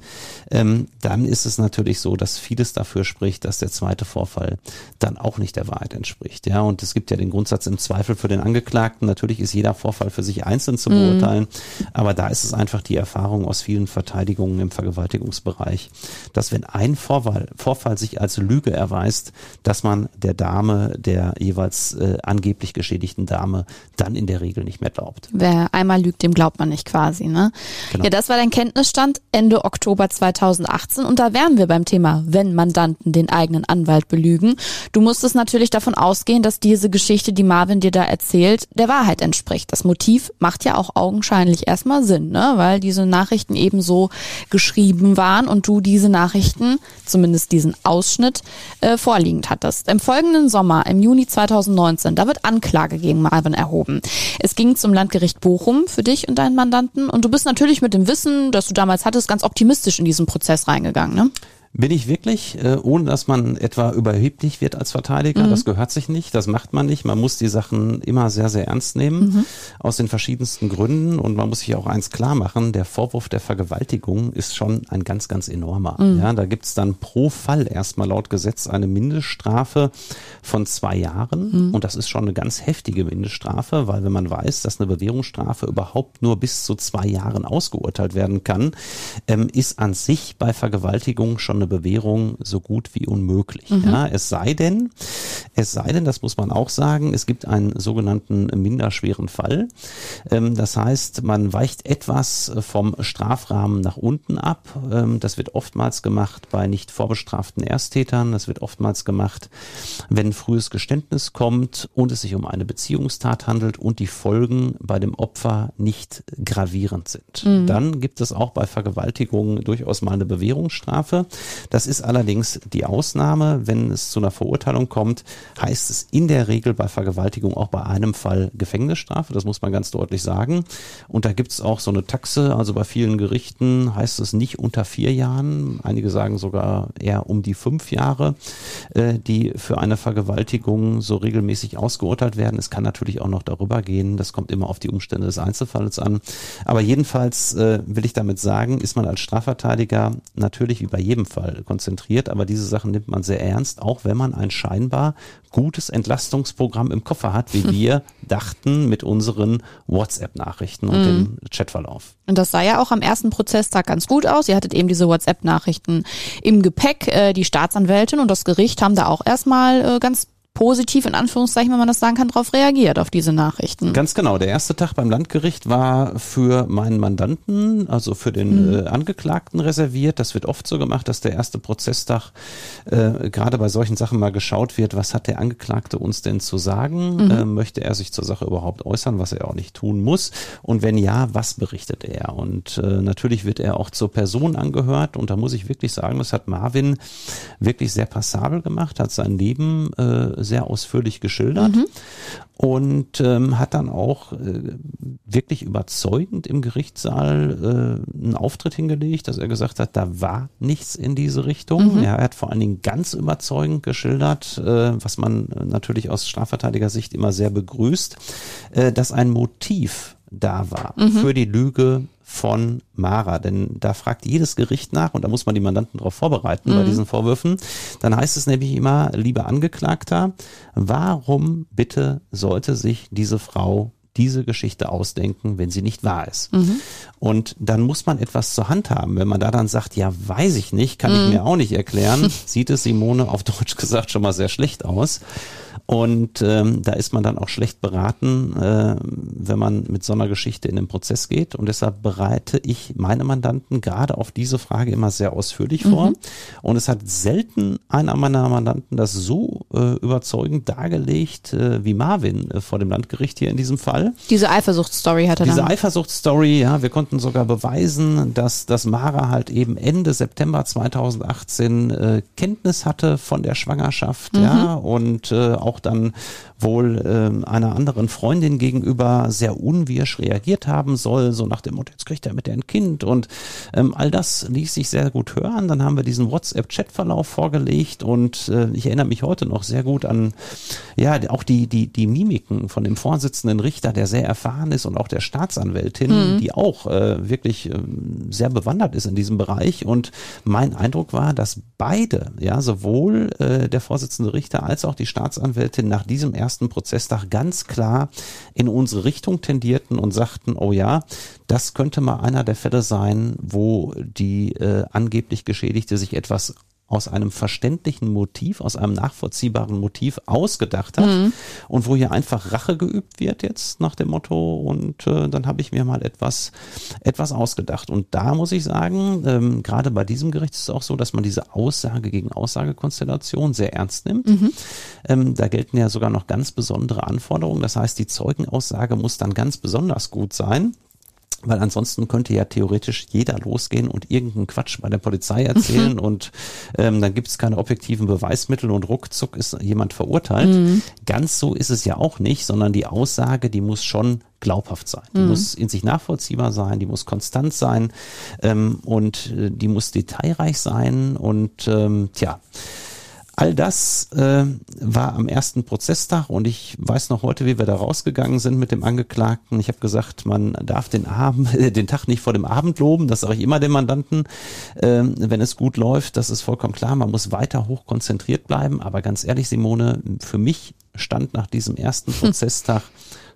Speaker 2: ähm, dann ist es natürlich so, dass vieles dafür spricht, dass der zweite Vorfall dann auch nicht der Wahrheit entspricht. Ja, und es gibt ja den Grundsatz im Zweifel für den Angeklagten. Natürlich ist jeder Vorfall für sich einzeln zu mhm. beurteilen, mhm. aber da ist es einfach die Erfahrung aus vielen Verteidigungen im Vergewaltigungsbereich, dass wenn ein Vorfall, Vorfall sich als Lüge erweist, dass man der Dame, der jeweils äh, angeblich geschädigten Dame, dann in der Regel nicht mehr glaubt.
Speaker 1: Wer einmal lügt, dem glaubt man nicht quasi, ne? Genau. Ja, das war dein Kenntnisstand Ende Oktober 2018 und da wären wir beim Thema, wenn Mandanten den eigenen Anwalt belügen. Du musstest natürlich davon ausgehen, dass diese Geschichte, die Marvin dir da erzählt, der Wahrheit entspricht. Das Motiv macht ja auch augenscheinlich erstmal Sinn, ne? Weil diese Nachrichten eben so geschrieben waren und du diese Nachrichten, zumindest diesen Ausschnitt, äh, vorliegend hattest. Im folgenden Sommer, im Juni 2019, da wird Anklage gegen Marvin erhoben. Es ging zum Landgericht Bochum für dich und deinen Mandanten und du bist natürlich mit dem Wissen, das du damals hattest, ganz optimistisch in diesen Prozess reingegangen, ne?
Speaker 2: Bin ich wirklich, äh, ohne dass man etwa überheblich wird als Verteidiger. Mhm. Das gehört sich nicht, das macht man nicht. Man muss die Sachen immer sehr, sehr ernst nehmen, mhm. aus den verschiedensten Gründen. Und man muss sich auch eins klar machen, der Vorwurf der Vergewaltigung ist schon ein ganz, ganz enormer. Mhm. Ja, da gibt's dann pro Fall erstmal laut Gesetz eine Mindeststrafe von zwei Jahren. Mhm. Und das ist schon eine ganz heftige Mindeststrafe, weil wenn man weiß, dass eine Bewährungsstrafe überhaupt nur bis zu zwei Jahren ausgeurteilt werden kann, ähm, ist an sich bei Vergewaltigung schon eine Bewährung so gut wie unmöglich. Mhm. Ja, es sei denn, es sei denn, das muss man auch sagen, es gibt einen sogenannten minderschweren Fall. Ähm, das heißt, man weicht etwas vom Strafrahmen nach unten ab. Ähm, das wird oftmals gemacht bei nicht vorbestraften Ersttätern. Das wird oftmals gemacht, wenn frühes Geständnis kommt und es sich um eine Beziehungstat handelt und die Folgen bei dem Opfer nicht gravierend sind. Mhm. Dann gibt es auch bei Vergewaltigungen durchaus mal eine Bewährungsstrafe. Das ist allerdings die Ausnahme. Wenn es zu einer Verurteilung kommt, heißt es in der Regel bei Vergewaltigung auch bei einem Fall Gefängnisstrafe. Das muss man ganz deutlich sagen. Und da gibt es auch so eine Taxe. Also bei vielen Gerichten heißt es nicht unter vier Jahren. Einige sagen sogar eher um die fünf Jahre, äh, die für eine Vergewaltigung so regelmäßig ausgeurteilt werden. Es kann natürlich auch noch darüber gehen. Das kommt immer auf die Umstände des Einzelfalls an. Aber jedenfalls äh, will ich damit sagen, ist man als Strafverteidiger natürlich wie bei jedem Fall Fall konzentriert, aber diese Sachen nimmt man sehr ernst, auch wenn man ein scheinbar gutes Entlastungsprogramm im Koffer hat, wie *laughs* wir dachten mit unseren WhatsApp-Nachrichten und mhm. dem Chatverlauf.
Speaker 1: Und das sah ja auch am ersten Prozesstag ganz gut aus. Ihr hattet eben diese WhatsApp-Nachrichten im Gepäck. Äh, die Staatsanwältin und das Gericht haben da auch erstmal äh, ganz positiv, in Anführungszeichen, wenn man das sagen kann, darauf reagiert, auf diese Nachrichten.
Speaker 2: Ganz genau. Der erste Tag beim Landgericht war für meinen Mandanten, also für den mhm. äh, Angeklagten reserviert. Das wird oft so gemacht, dass der erste Prozesstag äh, gerade bei solchen Sachen mal geschaut wird, was hat der Angeklagte uns denn zu sagen? Mhm. Äh, möchte er sich zur Sache überhaupt äußern, was er auch nicht tun muss? Und wenn ja, was berichtet er? Und äh, natürlich wird er auch zur Person angehört. Und da muss ich wirklich sagen, das hat Marvin wirklich sehr passabel gemacht, hat sein Leben äh, sehr ausführlich geschildert mhm. und ähm, hat dann auch äh, wirklich überzeugend im Gerichtssaal äh, einen Auftritt hingelegt, dass er gesagt hat, da war nichts in diese Richtung. Mhm. Er hat vor allen Dingen ganz überzeugend geschildert, äh, was man natürlich aus Strafverteidiger-Sicht immer sehr begrüßt, äh, dass ein Motiv da war mhm. für die Lüge von Mara. Denn da fragt jedes Gericht nach und da muss man die Mandanten darauf vorbereiten mhm. bei diesen Vorwürfen. Dann heißt es nämlich immer, lieber Angeklagter, warum bitte sollte sich diese Frau diese Geschichte ausdenken, wenn sie nicht wahr ist. Mhm. Und dann muss man etwas zur Hand haben. Wenn man da dann sagt, ja, weiß ich nicht, kann mhm. ich mir auch nicht erklären, sieht es Simone auf Deutsch gesagt schon mal sehr schlecht aus. Und ähm, da ist man dann auch schlecht beraten, äh, wenn man mit so einer Geschichte in den Prozess geht. Und deshalb bereite ich meine Mandanten gerade auf diese Frage immer sehr ausführlich mhm. vor. Und es hat selten einer meiner Mandanten das so äh, überzeugend dargelegt äh, wie Marvin äh, vor dem Landgericht hier in diesem Fall.
Speaker 1: Diese Eifersuchtsstory hatte er
Speaker 2: Diese Eifersuchtsstory, ja, wir konnten sogar beweisen, dass, dass Mara halt eben Ende September 2018 äh, Kenntnis hatte von der Schwangerschaft, mhm. ja, und äh, auch dann wohl ähm, einer anderen Freundin gegenüber sehr unwirsch reagiert haben soll, so nach dem Motto, jetzt kriegt er mit der ein Kind und ähm, all das ließ sich sehr gut hören. Dann haben wir diesen WhatsApp-Chat-Verlauf vorgelegt und äh, ich erinnere mich heute noch sehr gut an ja auch die die die Mimiken von dem Vorsitzenden Richter, der sehr erfahren ist und auch der Staatsanwältin, mhm. die auch äh, wirklich äh, sehr bewandert ist in diesem Bereich und mein Eindruck war, dass beide, ja, sowohl äh, der Vorsitzende Richter als auch die Staatsanwältin nach diesem ersten Prozesstag ganz klar in unsere Richtung tendierten und sagten, oh ja, das könnte mal einer der Fälle sein, wo die äh, angeblich Geschädigte sich etwas aus einem verständlichen Motiv, aus einem nachvollziehbaren Motiv ausgedacht hat mhm. und wo hier einfach Rache geübt wird jetzt nach dem Motto und äh, dann habe ich mir mal etwas etwas ausgedacht und da muss ich sagen, ähm, gerade bei diesem Gericht ist es auch so, dass man diese Aussage gegen Aussagekonstellation sehr ernst nimmt. Mhm. Ähm, da gelten ja sogar noch ganz besondere Anforderungen. Das heißt, die Zeugenaussage muss dann ganz besonders gut sein. Weil ansonsten könnte ja theoretisch jeder losgehen und irgendeinen Quatsch bei der Polizei erzählen mhm. und ähm, dann gibt es keine objektiven Beweismittel und ruckzuck ist jemand verurteilt. Mhm. Ganz so ist es ja auch nicht, sondern die Aussage, die muss schon glaubhaft sein. Die mhm. muss in sich nachvollziehbar sein, die muss konstant sein ähm, und äh, die muss detailreich sein und ähm, tja. All das äh, war am ersten Prozesstag und ich weiß noch heute, wie wir da rausgegangen sind mit dem Angeklagten. Ich habe gesagt, man darf den Abend, *laughs* äh, den Tag nicht vor dem Abend loben. Das sage ich immer dem Mandanten. Äh, wenn es gut läuft, das ist vollkommen klar. Man muss weiter hoch konzentriert bleiben. Aber ganz ehrlich, Simone, für mich stand nach diesem ersten *laughs* Prozesstag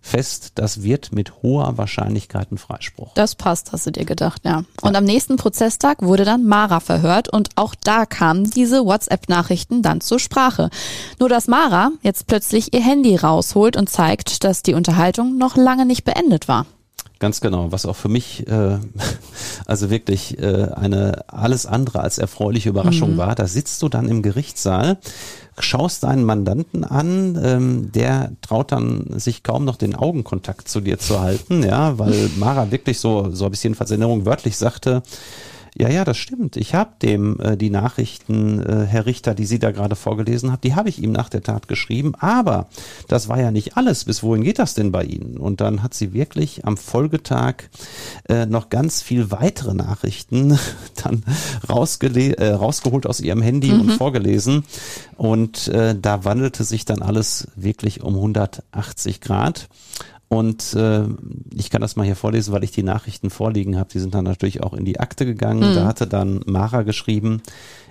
Speaker 2: fest, das wird mit hoher Wahrscheinlichkeit ein Freispruch.
Speaker 1: Das passt, hast du dir gedacht, ja. Und am nächsten Prozesstag wurde dann Mara verhört und auch da kamen diese WhatsApp-Nachrichten dann zur Sprache. Nur dass Mara jetzt plötzlich ihr Handy rausholt und zeigt, dass die Unterhaltung noch lange nicht beendet war.
Speaker 2: Ganz genau, was auch für mich äh, *laughs* also wirklich äh, eine alles andere als erfreuliche Überraschung mhm. war. Da sitzt du dann im Gerichtssaal, schaust deinen Mandanten an, ähm, der traut dann sich kaum noch den Augenkontakt zu dir zu halten, ja, weil Mara wirklich so, so habe ich jedenfalls in Erinnerung wörtlich sagte, ja, ja, das stimmt. Ich habe dem äh, die Nachrichten, äh, Herr Richter, die Sie da gerade vorgelesen haben, die habe ich ihm nach der Tat geschrieben. Aber das war ja nicht alles. Bis wohin geht das denn bei Ihnen? Und dann hat sie wirklich am Folgetag äh, noch ganz viel weitere Nachrichten *laughs* dann rausgele äh, rausgeholt aus ihrem Handy mhm. und vorgelesen. Und äh, da wandelte sich dann alles wirklich um 180 Grad. Und äh, ich kann das mal hier vorlesen, weil ich die Nachrichten vorliegen habe. Die sind dann natürlich auch in die Akte gegangen. Mhm. Da hatte dann Mara geschrieben,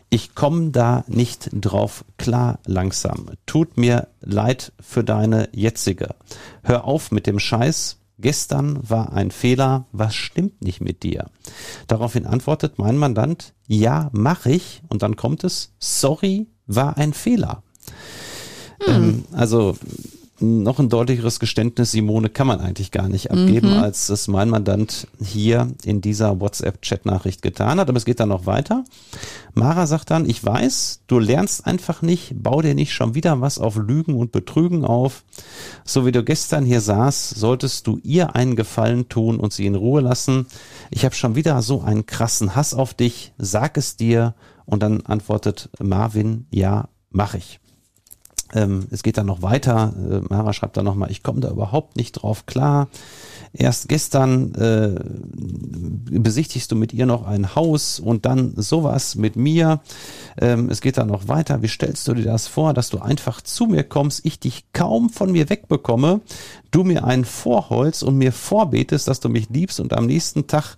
Speaker 2: ich komme da nicht drauf klar langsam. Tut mir leid für deine jetzige. Hör auf mit dem Scheiß. Gestern war ein Fehler. Was stimmt nicht mit dir? Daraufhin antwortet mein Mandant, ja, mach ich. Und dann kommt es, sorry, war ein Fehler. Mhm. Ähm, also noch ein deutlicheres Geständnis, Simone, kann man eigentlich gar nicht abgeben, mhm. als es mein Mandant hier in dieser WhatsApp-Chat-Nachricht getan hat. Aber es geht dann noch weiter. Mara sagt dann, ich weiß, du lernst einfach nicht, bau dir nicht schon wieder was auf Lügen und Betrügen auf. So wie du gestern hier saß, solltest du ihr einen Gefallen tun und sie in Ruhe lassen. Ich habe schon wieder so einen krassen Hass auf dich, sag es dir. Und dann antwortet Marvin, ja, mach ich. Ähm, es geht dann noch weiter. Äh, Mara schreibt dann nochmal, ich komme da überhaupt nicht drauf klar. Erst gestern äh, besichtigst du mit ihr noch ein Haus und dann sowas mit mir. Ähm, es geht dann noch weiter. Wie stellst du dir das vor, dass du einfach zu mir kommst, ich dich kaum von mir wegbekomme, du mir ein Vorholz und mir vorbetest, dass du mich liebst und am nächsten Tag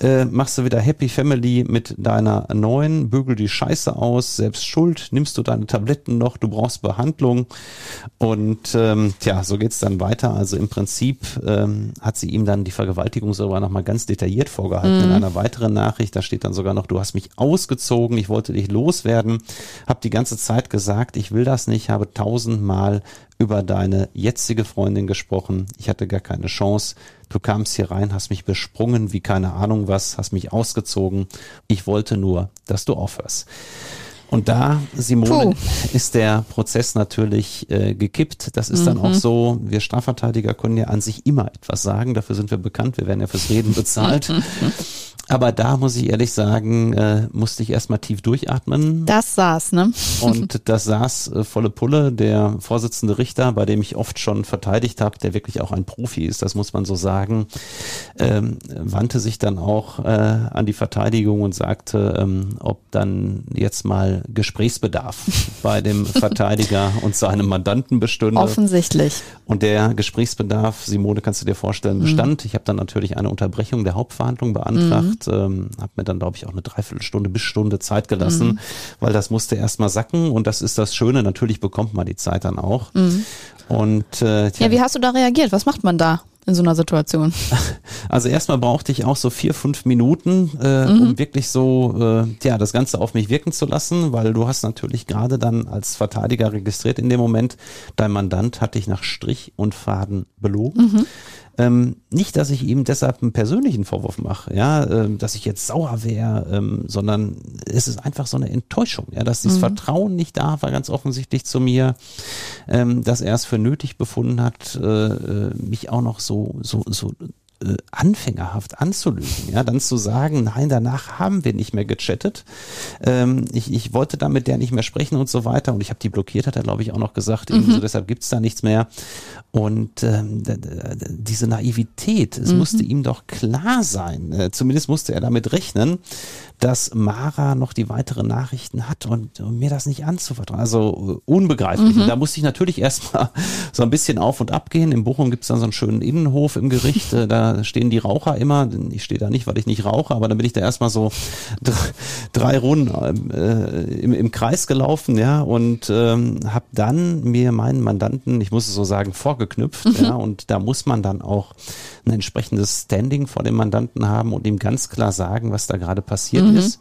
Speaker 2: äh, machst du wieder Happy Family mit deiner neuen, bügel die Scheiße aus, selbst schuld, nimmst du deine Tabletten noch, du brauchst Behandlung und ähm, tja, so geht's dann weiter. Also im Prinzip ähm, hat sie ihm dann die Vergewaltigung sogar nochmal ganz detailliert vorgehalten mhm. in einer weiteren Nachricht. Da steht dann sogar noch, du hast mich ausgezogen, ich wollte dich loswerden, habe die ganze Zeit gesagt, ich will das nicht, habe tausendmal über deine jetzige Freundin gesprochen. Ich hatte gar keine Chance. Du kamst hier rein, hast mich besprungen wie keine Ahnung was, hast mich ausgezogen. Ich wollte nur, dass du aufhörst. Und da, Simone, Puh. ist der Prozess natürlich äh, gekippt. Das ist mhm. dann auch mhm. so, wir Strafverteidiger können ja an sich immer etwas sagen. Dafür sind wir bekannt. Wir werden ja fürs Reden bezahlt. *laughs* Aber da muss ich ehrlich sagen, äh, musste ich erstmal tief durchatmen.
Speaker 1: Das saß, ne?
Speaker 2: Und *laughs* das saß äh, volle Pulle. Der Vorsitzende Richter, bei dem ich oft schon verteidigt habe, der wirklich auch ein Profi ist, das muss man so sagen, ähm, wandte sich dann auch äh, an die Verteidigung und sagte, ähm, ob dann jetzt mal Gesprächsbedarf *laughs* bei dem Verteidiger und seinem Mandanten bestünde.
Speaker 1: Offensichtlich.
Speaker 2: Und der Gesprächsbedarf, Simone, kannst du dir vorstellen, bestand. Ich habe dann natürlich eine Unterbrechung der Hauptverhandlung beantragt, ähm, habe mir dann, glaube ich, auch eine Dreiviertelstunde bis Stunde Zeit gelassen, weil das musste erstmal sacken. Und das ist das Schöne, natürlich bekommt man die Zeit dann auch. Und äh,
Speaker 1: Ja, wie hast du da reagiert? Was macht man da in so einer Situation? *laughs*
Speaker 2: also erstmal brauchte ich auch so vier, fünf Minuten, äh, um wirklich so äh, ja das Ganze auf mich wirken zu lassen, weil du hast natürlich gerade dann als Verteidiger registriert in dem Moment, dein Mandant hat dich nach Strich und Faden belogen. Ähm, nicht, dass ich ihm deshalb einen persönlichen Vorwurf mache, ja, ähm, dass ich jetzt sauer wäre, ähm, sondern es ist einfach so eine Enttäuschung, ja, dass dieses Vertrauen nicht da war, ganz offensichtlich zu mir, ähm, dass er es für nötig befunden hat, äh, äh, mich auch noch so, so, so äh, anfängerhaft anzulügen, ja, dann zu sagen, nein, danach haben wir nicht mehr gechattet, ähm, ich, ich wollte da mit der nicht mehr sprechen und so weiter und ich habe die blockiert, hat er glaube ich auch noch gesagt, irgendwie so, deshalb gibt's da nichts mehr und ähm, diese Naivität, es musste ihm doch klar sein, äh, zumindest musste er damit rechnen, dass Mara noch die weiteren Nachrichten hat und, und mir das nicht anzuvertrauen. Also äh, unbegreiflich. Und Da musste ich natürlich erstmal *laughs* so ein bisschen auf und ab gehen. In Bochum gibt's dann so einen schönen Innenhof im Gericht. Äh, Da stehen die Raucher immer. Ich stehe da nicht, weil ich nicht rauche, aber dann bin ich da erstmal so *laughs* drei, Runden äh, im, im Kreis gelaufen, ja, und ähm, habe dann mir meinen Mandanten, ich muss es so sagen, vorgeknüpft, ja, und da muss man dann auch ein entsprechendes Standing vor dem Mandanten haben und ihm ganz klar sagen, was da gerade passiert ist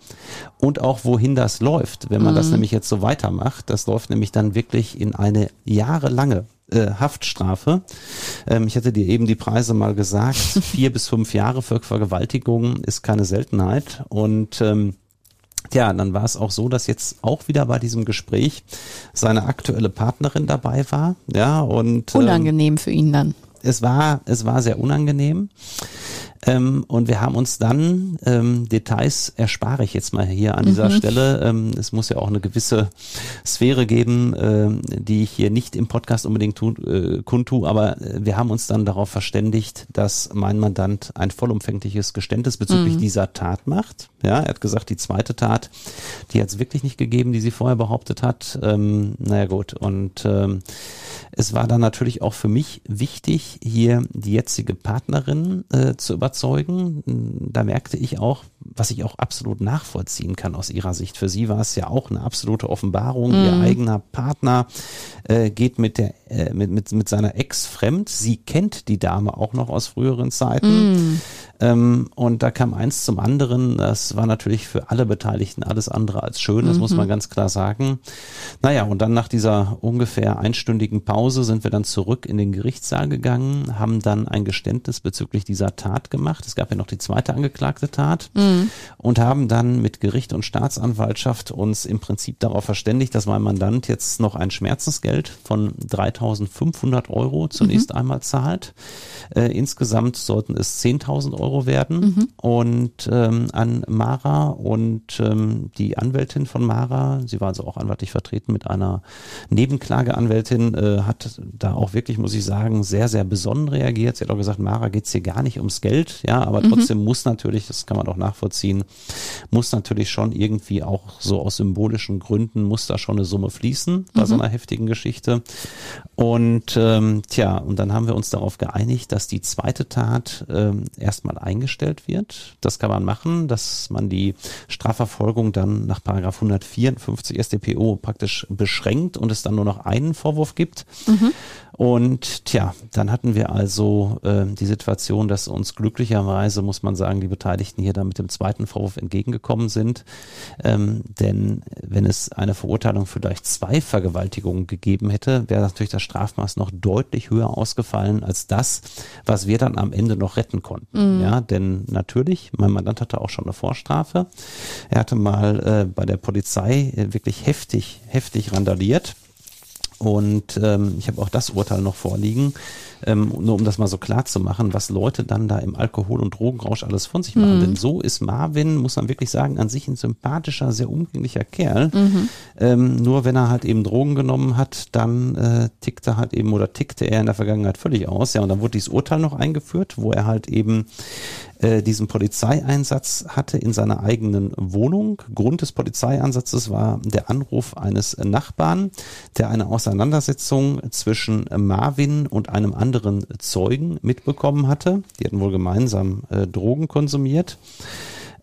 Speaker 2: und auch wohin das läuft. Wenn man das nämlich jetzt so weitermacht, das läuft nämlich dann wirklich in eine jahrelange äh, Haftstrafe. Ähm, ich hatte dir eben die Preise mal gesagt. *laughs* Vier bis fünf Jahre für Vergewaltigung ist keine Seltenheit und ähm, Tja, dann war es auch so, dass jetzt auch wieder bei diesem Gespräch seine aktuelle Partnerin dabei war, ja, und ähm,
Speaker 1: Unangenehm für ihn dann.
Speaker 2: es war, es war sehr unangenehm. Ähm, und wir haben uns dann, ähm, Details erspare ich jetzt mal hier an dieser Stelle. Ähm, es muss ja auch eine gewisse Sphäre geben, ähm, die ich hier nicht im Podcast unbedingt tu, äh, kundtue, aber äh, wir haben uns dann darauf verständigt, dass mein Mandant ein vollumfängliches Geständnis bezüglich dieser Tat macht. Ja, er hat gesagt, die zweite Tat, die hat es wirklich nicht gegeben, die sie vorher behauptet hat. Ähm, naja gut, und ähm, es war dann natürlich auch für mich wichtig, hier die jetzige Partnerin äh, zu überzeugen. Da merkte ich auch, was ich auch absolut nachvollziehen kann aus ihrer Sicht. Für sie war es ja auch eine absolute Offenbarung. Ihr eigener Partner äh, geht mit der äh, mit, mit, mit seiner Ex fremd. Sie kennt die Dame auch noch aus früheren Zeiten. Ähm, und da kam eins zum anderen. Das war natürlich für alle Beteiligten alles andere als schön, das muss man ganz klar sagen. Naja, und dann nach dieser ungefähr einstündigen Pause sind wir dann zurück in den Gerichtssaal gegangen, haben dann ein Geständnis bezüglich dieser Tat gemacht. Es gab ja noch die zweite angeklagte Tat und haben dann mit Gericht und Staatsanwaltschaft uns im Prinzip darauf verständigt, dass mein Mandant jetzt noch ein Schmerzensgeld von 3.500 Euro zunächst einmal zahlt. Äh, insgesamt sollten es 10.000 Euro werden. Und ähm, an Mara und ähm, die Anwältin von Mara, sie war also auch anwaltlich vertreten mit einer Nebenklageanwältin, äh, hat da auch wirklich, muss ich sagen, sehr, sehr besonnen reagiert. Sie hat auch gesagt, Mara geht's hier gar nicht ums Geld, ja, aber trotzdem muss natürlich, das kann man auch nachvollziehen, muss natürlich schon irgendwie auch so aus symbolischen Gründen, muss da schon eine Summe fließen bei so einer heftigen Geschichte. Und ähm, tja, und dann haben wir uns darauf geeinigt, dass die zweite Tat ähm, erstmal eingestellt wird. Das kann man machen, dass man die Strafverfolgung dann nach Paragraph 154 StPO praktisch beschränkt und es dann nur noch einen Vorwurf gibt. Und tja, dann hatten wir also äh, die Situation, dass uns glücklicherweise, muss man sagen, die Beteiligten hier dann mit dem zweiten Vorwurf entgegengekommen sind. Ähm, denn wenn es eine Verurteilung für gleich zwei Vergewaltigungen gegeben hätte, wäre natürlich das Strafmaß noch deutlich höher ausgefallen als das, was wir dann am Ende noch retten konnten. Ja, denn natürlich, mein Mandant hatte auch schon eine Vorstrafe. Er hatte mal äh, bei der Polizei äh, wirklich heftig, heftig randaliert. Und ähm, ich habe auch das Urteil noch vorliegen. Ähm, nur um das mal so klar zu machen, was Leute dann da im Alkohol- und Drogenrausch alles von sich machen. Denn so ist Marvin, muss man wirklich sagen, an sich ein sympathischer, sehr umgänglicher Kerl. Ähm, nur wenn er halt eben Drogen genommen hat, dann äh, tickte halt eben oder tickte er in der Vergangenheit völlig aus. Ja, und dann wurde dieses Urteil noch eingeführt, wo er halt eben äh, diesen Polizeieinsatz hatte in seiner eigenen Wohnung. Grund des Polizeieinsatzes war der Anruf eines Nachbarn, der eine Auseinandersetzung zwischen Marvin und einem anderen Zeugen mitbekommen hatte. Die hatten wohl gemeinsam äh, Drogen konsumiert.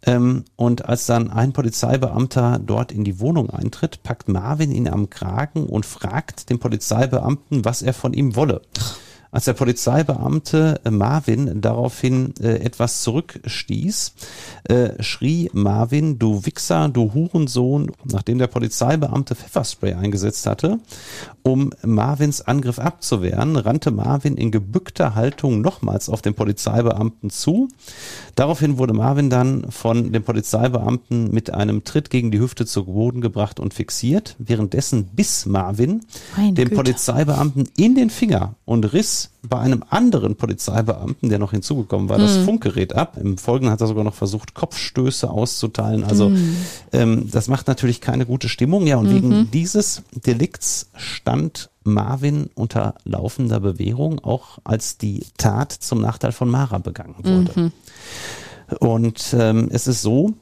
Speaker 2: Ähm, und als dann ein Polizeibeamter dort in die Wohnung eintritt, packt Marvin ihn am Kragen und fragt den Polizeibeamten, was er von ihm wolle. Als der Polizeibeamte äh, Marvin daraufhin äh, etwas zurückstieß, äh, schrie Marvin, du Wichser, du Hurensohn, nachdem der Polizeibeamte Pfefferspray eingesetzt hatte, um Marvins Angriff abzuwehren, rannte Marvin in gebückter Haltung nochmals auf den Polizeibeamten zu. Daraufhin wurde Marvin dann von dem Polizeibeamten mit einem Tritt gegen die Hüfte zu Boden gebracht und fixiert. Währenddessen biss Marvin
Speaker 1: Meine
Speaker 2: dem
Speaker 1: Güte.
Speaker 2: Polizeibeamten in den Finger und riss bei einem anderen Polizeibeamten, der noch hinzugekommen war,
Speaker 1: Mhm.
Speaker 2: das Funkgerät ab. Im Folgenden hat er sogar noch versucht, Kopfstöße auszuteilen. Also
Speaker 1: Mhm.
Speaker 2: ähm, das macht natürlich keine gute Stimmung. Ja, und wegen dieses Delikts stand Marvin unter laufender Bewährung, auch als die Tat zum Nachteil von Mara begangen wurde.
Speaker 1: Mhm.
Speaker 2: Und ähm, es ist so,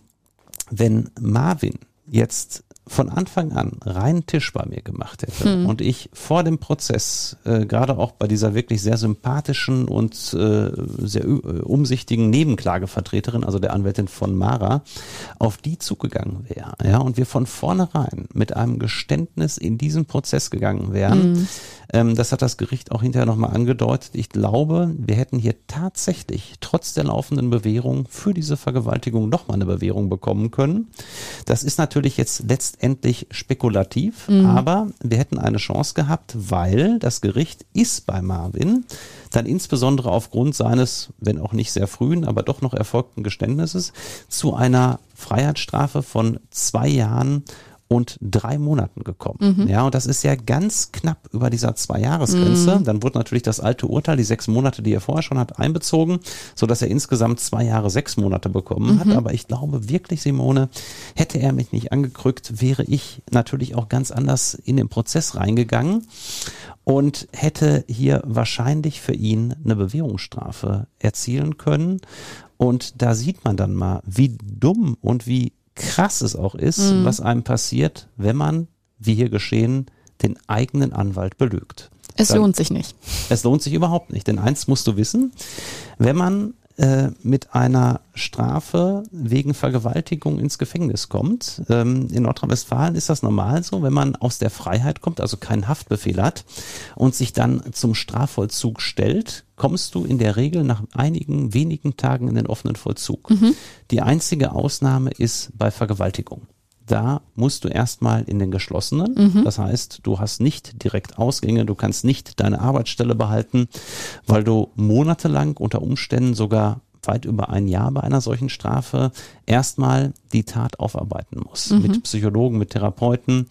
Speaker 2: wenn Marvin jetzt von Anfang an reinen Tisch bei mir gemacht hätte und ich vor dem Prozess, äh, gerade auch bei dieser wirklich sehr sympathischen und äh, sehr äh, umsichtigen Nebenklagevertreterin, also der Anwältin von Mara, auf die zugegangen wäre, ja, und wir von vornherein mit einem Geständnis in diesen Prozess gegangen wären, ähm, das hat das Gericht auch hinterher nochmal angedeutet. Ich glaube, wir hätten hier tatsächlich trotz der laufenden Bewährung für diese Vergewaltigung nochmal eine Bewährung bekommen können. Das ist natürlich jetzt letztendlich spekulativ, aber wir hätten eine Chance gehabt, weil das Gericht ist bei Marvin dann insbesondere aufgrund seines, wenn auch nicht sehr frühen, aber doch noch erfolgten Geständnisses zu einer Freiheitsstrafe von zwei Jahren und drei Monaten gekommen. Ja, und das ist ja ganz knapp über dieser Zwei-Jahres-Grenze. Dann wurde natürlich das alte Urteil, die sechs Monate, die er vorher schon hat, einbezogen, so dass er insgesamt zwei Jahre, sechs Monate bekommen hat. Aber ich glaube wirklich, Simone, hätte er mich nicht angekrückt, wäre ich natürlich auch ganz anders in den Prozess reingegangen und hätte hier wahrscheinlich für ihn eine Bewährungsstrafe erzielen können. Und da sieht man dann mal, wie dumm und wie krass es auch ist, was einem passiert, wenn man, wie hier geschehen, den eigenen Anwalt belügt.
Speaker 1: Es
Speaker 2: Dann-
Speaker 1: lohnt sich nicht.
Speaker 2: Es lohnt sich überhaupt nicht, denn eins musst du wissen, wenn man mit einer Strafe wegen Vergewaltigung ins Gefängnis kommt. Ähm, in Nordrhein-Westfalen ist das normal so, wenn man aus der Freiheit kommt, also keinen Haftbefehl hat und sich dann zum Strafvollzug stellt, kommst du in der Regel nach einigen wenigen Tagen in den offenen Vollzug. Die einzige Ausnahme ist bei Vergewaltigung. Da musst du erstmal in den geschlossenen. Das heißt, du hast nicht direkt Ausgänge, du kannst nicht deine Arbeitsstelle behalten, weil du monatelang unter Umständen sogar weit über ein Jahr bei einer solchen Strafe erstmal die Tat aufarbeiten musst. Mit Psychologen, mit Therapeuten.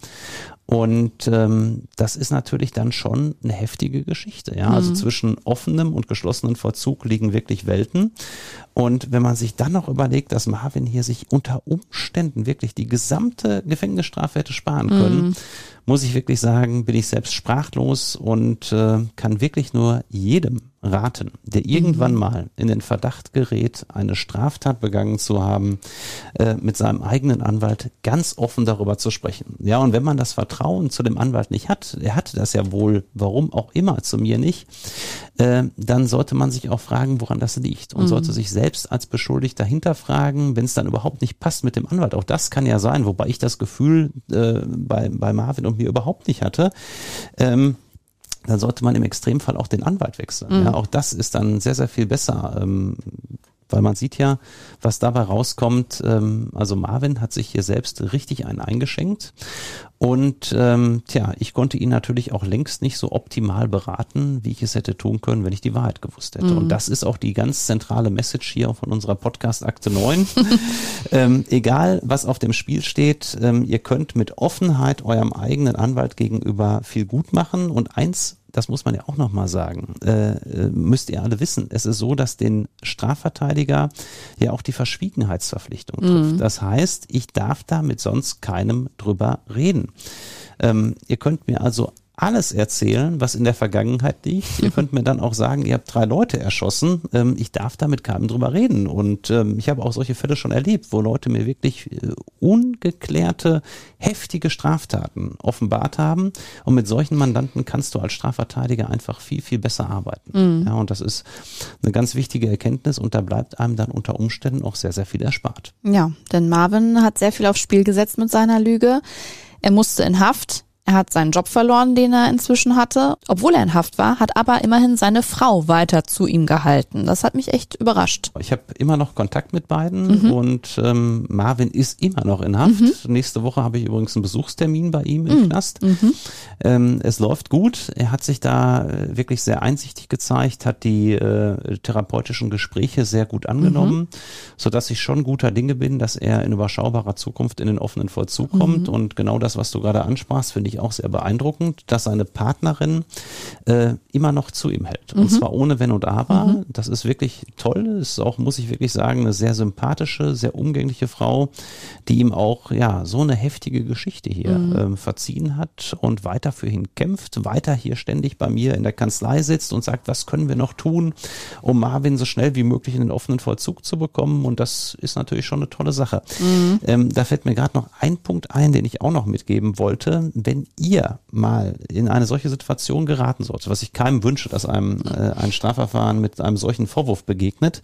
Speaker 2: Und ähm, das ist natürlich dann schon eine heftige Geschichte. Ja, also zwischen offenem und geschlossenem Vollzug liegen wirklich Welten. Und wenn man sich dann noch überlegt, dass Marvin hier sich unter Umständen wirklich die gesamte Gefängnisstrafe hätte sparen können, muss ich wirklich sagen, bin ich selbst sprachlos und äh, kann wirklich nur jedem raten, der irgendwann mal in den Verdacht gerät, eine Straftat begangen zu haben, äh, mit seinem eigenen Anwalt ganz offen darüber zu sprechen. Ja, und wenn man das Vertrauen zu dem Anwalt nicht hat, er hatte das ja wohl, warum auch immer, zu mir nicht, äh, dann sollte man sich auch fragen, woran das liegt und sollte sich selbst als Beschuldigter hinterfragen, wenn es dann überhaupt nicht passt mit dem Anwalt. Auch das kann ja sein, wobei ich das Gefühl äh, bei, bei Marvin und mir überhaupt nicht hatte. Ähm, dann sollte man im Extremfall auch den Anwalt wechseln. Ja, auch das ist dann sehr, sehr viel besser. Ähm, weil man sieht ja, was dabei rauskommt. Ähm, also Marvin hat sich hier selbst richtig einen eingeschenkt. Und ähm, tja, ich konnte ihn natürlich auch längst nicht so optimal beraten, wie ich es hätte tun können, wenn ich die Wahrheit gewusst hätte. Und das ist auch die ganz zentrale Message hier von unserer Podcast Akte 9. *laughs* ähm, egal, was auf dem Spiel steht, ähm, ihr könnt mit Offenheit eurem eigenen Anwalt gegenüber viel gut machen. Und eins das muss man ja auch nochmal sagen, äh, äh, müsst ihr alle wissen, es ist so, dass den Strafverteidiger ja auch die Verschwiegenheitsverpflichtung trifft. Mhm. Das heißt, ich darf da mit sonst keinem drüber reden. Ähm, ihr könnt mir also alles erzählen, was in der Vergangenheit liegt. Ihr könnt mir dann auch sagen, ihr habt drei Leute erschossen. Ähm, ich darf da mit keinem drüber reden. Und ähm, ich habe auch solche Fälle schon erlebt, wo Leute mir wirklich äh, ungeklärte, heftige Straftaten offenbart haben. Und mit solchen Mandanten kannst du als Strafverteidiger einfach viel, viel besser arbeiten. Mhm. Ja, und das ist eine ganz wichtige Erkenntnis und da bleibt einem dann unter Umständen auch sehr, sehr viel erspart.
Speaker 1: Ja, denn Marvin hat sehr viel aufs Spiel gesetzt mit seiner Lüge. Er musste in Haft. Er hat seinen Job verloren, den er inzwischen hatte, obwohl er in Haft war, hat aber immerhin seine Frau weiter zu ihm gehalten. Das hat mich echt überrascht.
Speaker 2: Ich habe immer noch Kontakt mit beiden mhm. und ähm, Marvin ist immer noch in Haft. Mhm. Nächste Woche habe ich übrigens einen Besuchstermin bei ihm im mhm. Knast. Mhm. Ähm, es läuft gut. Er hat sich da äh, wirklich sehr einsichtig gezeigt, hat die äh, therapeutischen Gespräche sehr gut angenommen, mhm. so dass ich schon guter Dinge bin, dass er in überschaubarer Zukunft in den offenen Vollzug kommt. Mhm. Und genau das, was du gerade ansprachst, finde ich auch sehr beeindruckend, dass seine Partnerin äh, immer noch zu ihm hält. Und mhm. zwar ohne Wenn und Aber. Mhm. Das ist wirklich toll. Das ist auch, muss ich wirklich sagen, eine sehr sympathische, sehr umgängliche Frau, die ihm auch ja so eine heftige Geschichte hier mhm. ähm, verziehen hat und weiter für ihn kämpft, weiter hier ständig bei mir in der Kanzlei sitzt und sagt, was können wir noch tun, um Marvin so schnell wie möglich in den offenen Vollzug zu bekommen. Und das ist natürlich schon eine tolle Sache. Mhm. Ähm, da fällt mir gerade noch ein Punkt ein, den ich auch noch mitgeben wollte. Wenn ihr mal in eine solche Situation geraten sollte, was ich keinem wünsche, dass einem äh, ein Strafverfahren mit einem solchen Vorwurf begegnet,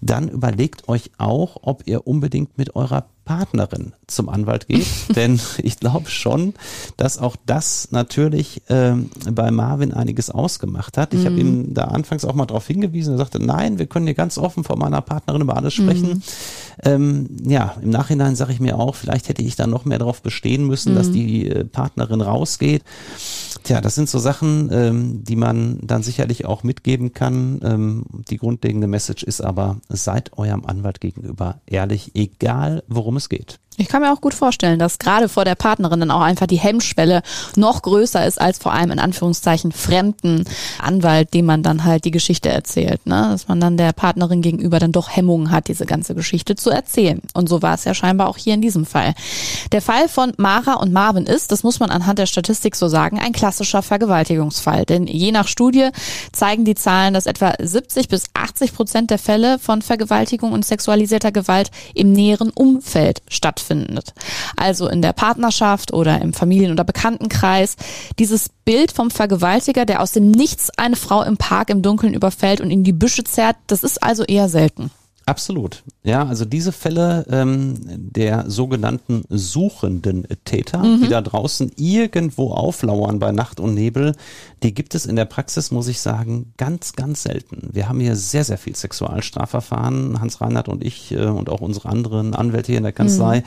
Speaker 2: dann überlegt euch auch, ob ihr unbedingt mit eurer Partnerin zum Anwalt geht. *laughs* Denn ich glaube schon, dass auch das natürlich ähm, bei Marvin einiges ausgemacht hat. Ich mhm. habe ihm da anfangs auch mal darauf hingewiesen. Er sagte, nein, wir können hier ganz offen vor meiner Partnerin über alles sprechen. Mhm. Ähm, ja, im Nachhinein sage ich mir auch, vielleicht hätte ich da noch mehr darauf bestehen müssen, mhm. dass die äh, Partnerin rausgeht. Tja, das sind so Sachen, ähm, die man dann sicherlich auch mitgeben kann. Ähm, die grundlegende Message ist aber, seid eurem Anwalt gegenüber ehrlich, egal worum es geht.
Speaker 1: Ich kann mir auch gut vorstellen, dass gerade vor der Partnerin dann auch einfach die Hemmschwelle noch größer ist als vor einem in Anführungszeichen fremden Anwalt, dem man dann halt die Geschichte erzählt. Ne? Dass man dann der Partnerin gegenüber dann doch Hemmungen hat, diese ganze Geschichte zu erzählen. Und so war es ja scheinbar auch hier in diesem Fall. Der Fall von Mara und Marvin ist, das muss man anhand der Statistik so sagen, ein klassischer Vergewaltigungsfall. Denn je nach Studie zeigen die Zahlen, dass etwa 70 bis 80 Prozent der Fälle von Vergewaltigung und sexualisierter Gewalt im näheren Umfeld stattfinden stattfindet. Also in der Partnerschaft oder im Familien- oder Bekanntenkreis. Dieses Bild vom Vergewaltiger, der aus dem Nichts eine Frau im Park im Dunkeln überfällt und in die Büsche zerrt, das ist also eher selten.
Speaker 2: Absolut. Ja, also diese Fälle ähm, der sogenannten suchenden Täter, mhm. die da draußen irgendwo auflauern bei Nacht und Nebel, die gibt es in der Praxis, muss ich sagen, ganz, ganz selten. Wir haben hier sehr, sehr viel Sexualstrafverfahren, Hans Reinhardt und ich äh, und auch unsere anderen Anwälte hier in der Kanzlei, mhm.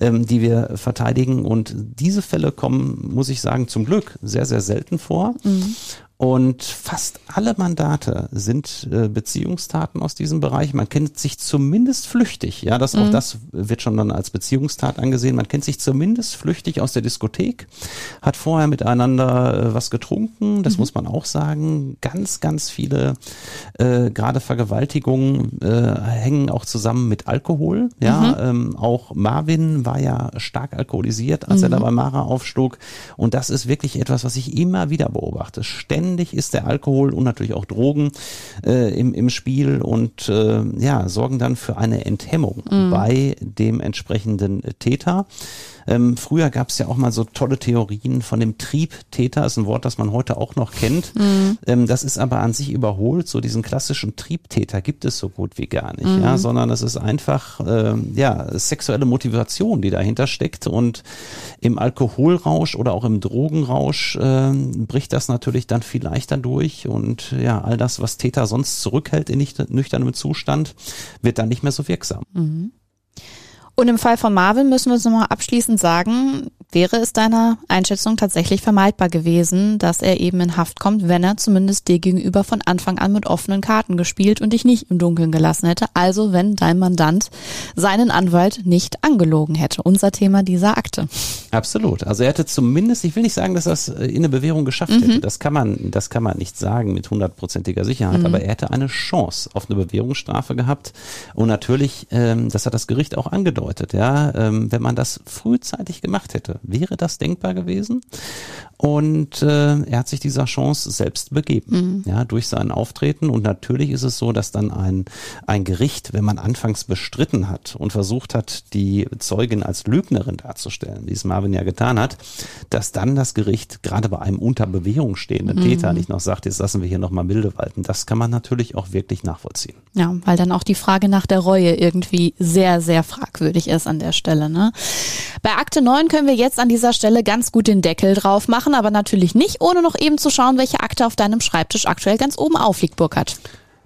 Speaker 2: ähm, die wir verteidigen. Und diese Fälle kommen, muss ich sagen, zum Glück sehr, sehr selten vor. Mhm. Und fast alle Mandate sind äh, Beziehungstaten aus diesem Bereich. Man kennt sich zumindest flüchtig. Ja, das, mhm. auch das wird schon dann als Beziehungstat angesehen. Man kennt sich zumindest flüchtig aus der Diskothek, hat vorher miteinander äh, was getrunken. Das mhm. muss man auch sagen. Ganz, ganz viele, äh, gerade Vergewaltigungen äh, hängen auch zusammen mit Alkohol. Ja, mhm. ähm, auch Marvin war ja stark alkoholisiert, als er da mhm. bei Mara aufschlug. Und das ist wirklich etwas, was ich immer wieder beobachte. Ständig ständig ist der Alkohol und natürlich auch Drogen äh, im, im Spiel und äh, ja, sorgen dann für eine Enthemmung mhm. bei dem entsprechenden Täter. Ähm, früher gab es ja auch mal so tolle Theorien von dem Triebtäter, ist ein Wort, das man heute auch noch kennt. Mhm. Ähm, das ist aber an sich überholt. So diesen klassischen Triebtäter gibt es so gut wie gar nicht, mhm. ja, sondern es ist einfach ähm, ja sexuelle Motivation, die dahinter steckt und im Alkoholrausch oder auch im Drogenrausch äh, bricht das natürlich dann viel leichter durch und ja all das, was Täter sonst zurückhält in nicht nüchternem Zustand, wird dann nicht mehr so wirksam.
Speaker 1: Mhm. Und im Fall von Marvin müssen wir uns nochmal abschließend sagen, wäre es deiner Einschätzung tatsächlich vermeidbar gewesen, dass er eben in Haft kommt, wenn er zumindest dir gegenüber von Anfang an mit offenen Karten gespielt und dich nicht im Dunkeln gelassen hätte. Also wenn dein Mandant seinen Anwalt nicht angelogen hätte. Unser Thema dieser Akte.
Speaker 2: Absolut. Also er hätte zumindest, ich will nicht sagen, dass er es in eine Bewährung geschafft mhm. hätte. Das kann man, das kann man nicht sagen mit hundertprozentiger Sicherheit. Mhm. Aber er hätte eine Chance auf eine Bewährungsstrafe gehabt. Und natürlich, ähm, das hat das Gericht auch angedeutet, ja, ähm, wenn man das frühzeitig gemacht hätte, wäre das denkbar gewesen. Und äh, er hat sich dieser Chance selbst begeben, mhm. ja, durch sein Auftreten. Und natürlich ist es so, dass dann ein, ein Gericht, wenn man anfangs bestritten hat und versucht hat, die Zeugin als Lügnerin darzustellen, wie es Marvin ja getan hat, dass dann das Gericht gerade bei einem unter Bewährung stehenden mhm. Täter nicht noch sagt, jetzt lassen wir hier nochmal milde walten. Das kann man natürlich auch wirklich nachvollziehen.
Speaker 1: Ja, weil dann auch die Frage nach der Reue irgendwie sehr, sehr fragwürdig ist an der Stelle. Ne? Bei Akte 9 können wir jetzt an dieser Stelle ganz gut den Deckel drauf machen machen, aber natürlich nicht, ohne noch eben zu schauen, welche Akte auf deinem Schreibtisch aktuell ganz oben aufliegt, Burkhard.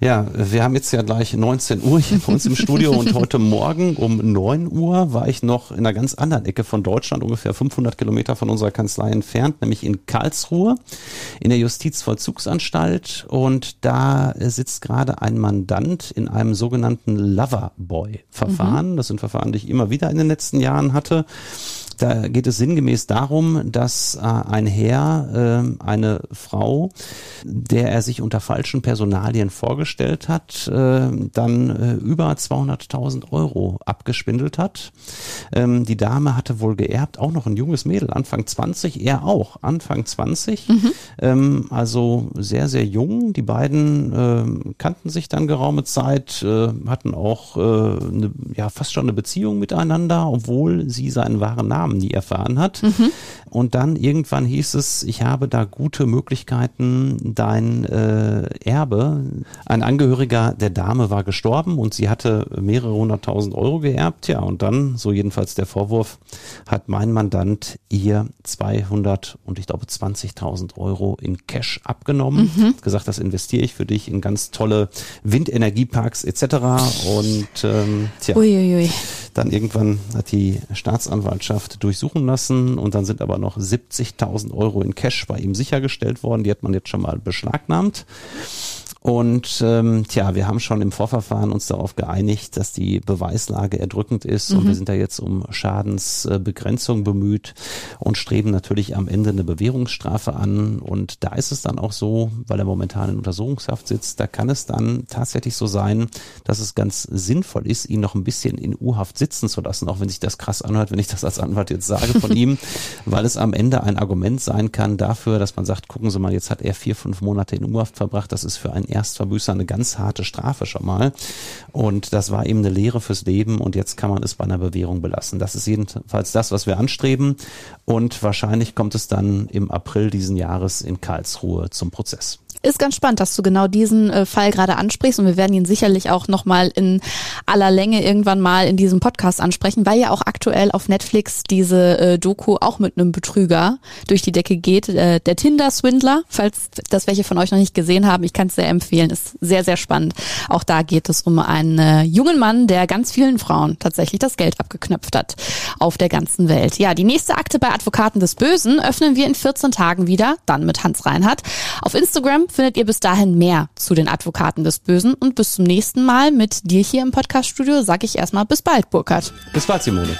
Speaker 2: Ja, wir haben jetzt ja gleich 19 Uhr hier bei uns im Studio und *laughs* heute Morgen um 9 Uhr war ich noch in einer ganz anderen Ecke von Deutschland, ungefähr 500 Kilometer von unserer Kanzlei entfernt, nämlich in Karlsruhe in der Justizvollzugsanstalt und da sitzt gerade ein Mandant in einem sogenannten Loverboy-Verfahren. Mhm. Das sind Verfahren, die ich immer wieder in den letzten Jahren hatte. Da geht es sinngemäß darum, dass äh, ein Herr äh, eine Frau, der er sich unter falschen Personalien vorgestellt hat, äh, dann äh, über 200.000 Euro abgespindelt hat. Ähm, die Dame hatte wohl geerbt, auch noch ein junges Mädel, Anfang 20, er auch, Anfang 20, mhm. ähm, also sehr, sehr jung. Die beiden äh, kannten sich dann geraume Zeit, äh, hatten auch äh, eine, ja, fast schon eine Beziehung miteinander, obwohl sie seinen wahren Namen Namen nie erfahren hat. Mhm. Und dann irgendwann hieß es, ich habe da gute Möglichkeiten, dein äh, Erbe, ein Angehöriger der Dame war gestorben und sie hatte mehrere hunderttausend Euro geerbt. Ja, und dann, so jedenfalls der Vorwurf, hat mein Mandant ihr 200 und ich glaube 20.000 Euro in Cash abgenommen. Mhm. Hat gesagt, das investiere ich für dich in ganz tolle Windenergieparks etc. Und ähm, tja, Uiuiui. Dann irgendwann hat die Staatsanwaltschaft durchsuchen lassen und dann sind aber noch 70.000 Euro in Cash bei ihm sichergestellt worden. Die hat man jetzt schon mal beschlagnahmt. Und ähm, tja, wir haben schon im Vorverfahren uns darauf geeinigt, dass die Beweislage erdrückend ist mhm. und wir sind da jetzt um Schadensbegrenzung bemüht und streben natürlich am Ende eine Bewährungsstrafe an. Und da ist es dann auch so, weil er momentan in Untersuchungshaft sitzt, da kann es dann tatsächlich so sein, dass es ganz sinnvoll ist, ihn noch ein bisschen in U-Haft sitzen zu lassen, auch wenn sich das krass anhört, wenn ich das als Anwalt jetzt sage von ihm, *laughs* weil es am Ende ein Argument sein kann dafür, dass man sagt, gucken Sie mal, jetzt hat er vier, fünf Monate in U-Haft verbracht, das ist für ein Erstverbüßer eine ganz harte Strafe schon mal. Und das war eben eine Lehre fürs Leben und jetzt kann man es bei einer Bewährung belassen. Das ist jedenfalls das, was wir anstreben. Und wahrscheinlich kommt es dann im April diesen Jahres in Karlsruhe zum Prozess.
Speaker 1: Ist ganz spannend, dass du genau diesen äh, Fall gerade ansprichst und wir werden ihn sicherlich auch nochmal in aller Länge irgendwann mal in diesem Podcast ansprechen, weil ja auch aktuell auf Netflix diese äh, Doku auch mit einem Betrüger durch die Decke geht. Äh, der Tinder-Swindler, falls das welche von euch noch nicht gesehen haben, ich kann es sehr empfehlen, ist sehr, sehr spannend. Auch da geht es um einen jungen Mann, der ganz vielen Frauen tatsächlich das Geld abgeknöpft hat auf der ganzen Welt. Ja, die nächste Akte bei Advokaten des Bösen öffnen wir in 14 Tagen wieder, dann mit Hans Reinhardt. Auf Instagram findet ihr bis dahin mehr zu den Advokaten des Bösen und bis zum nächsten Mal mit dir hier im Podcaststudio sage ich erstmal bis bald, Burkhard.
Speaker 2: Bis bald, Simone.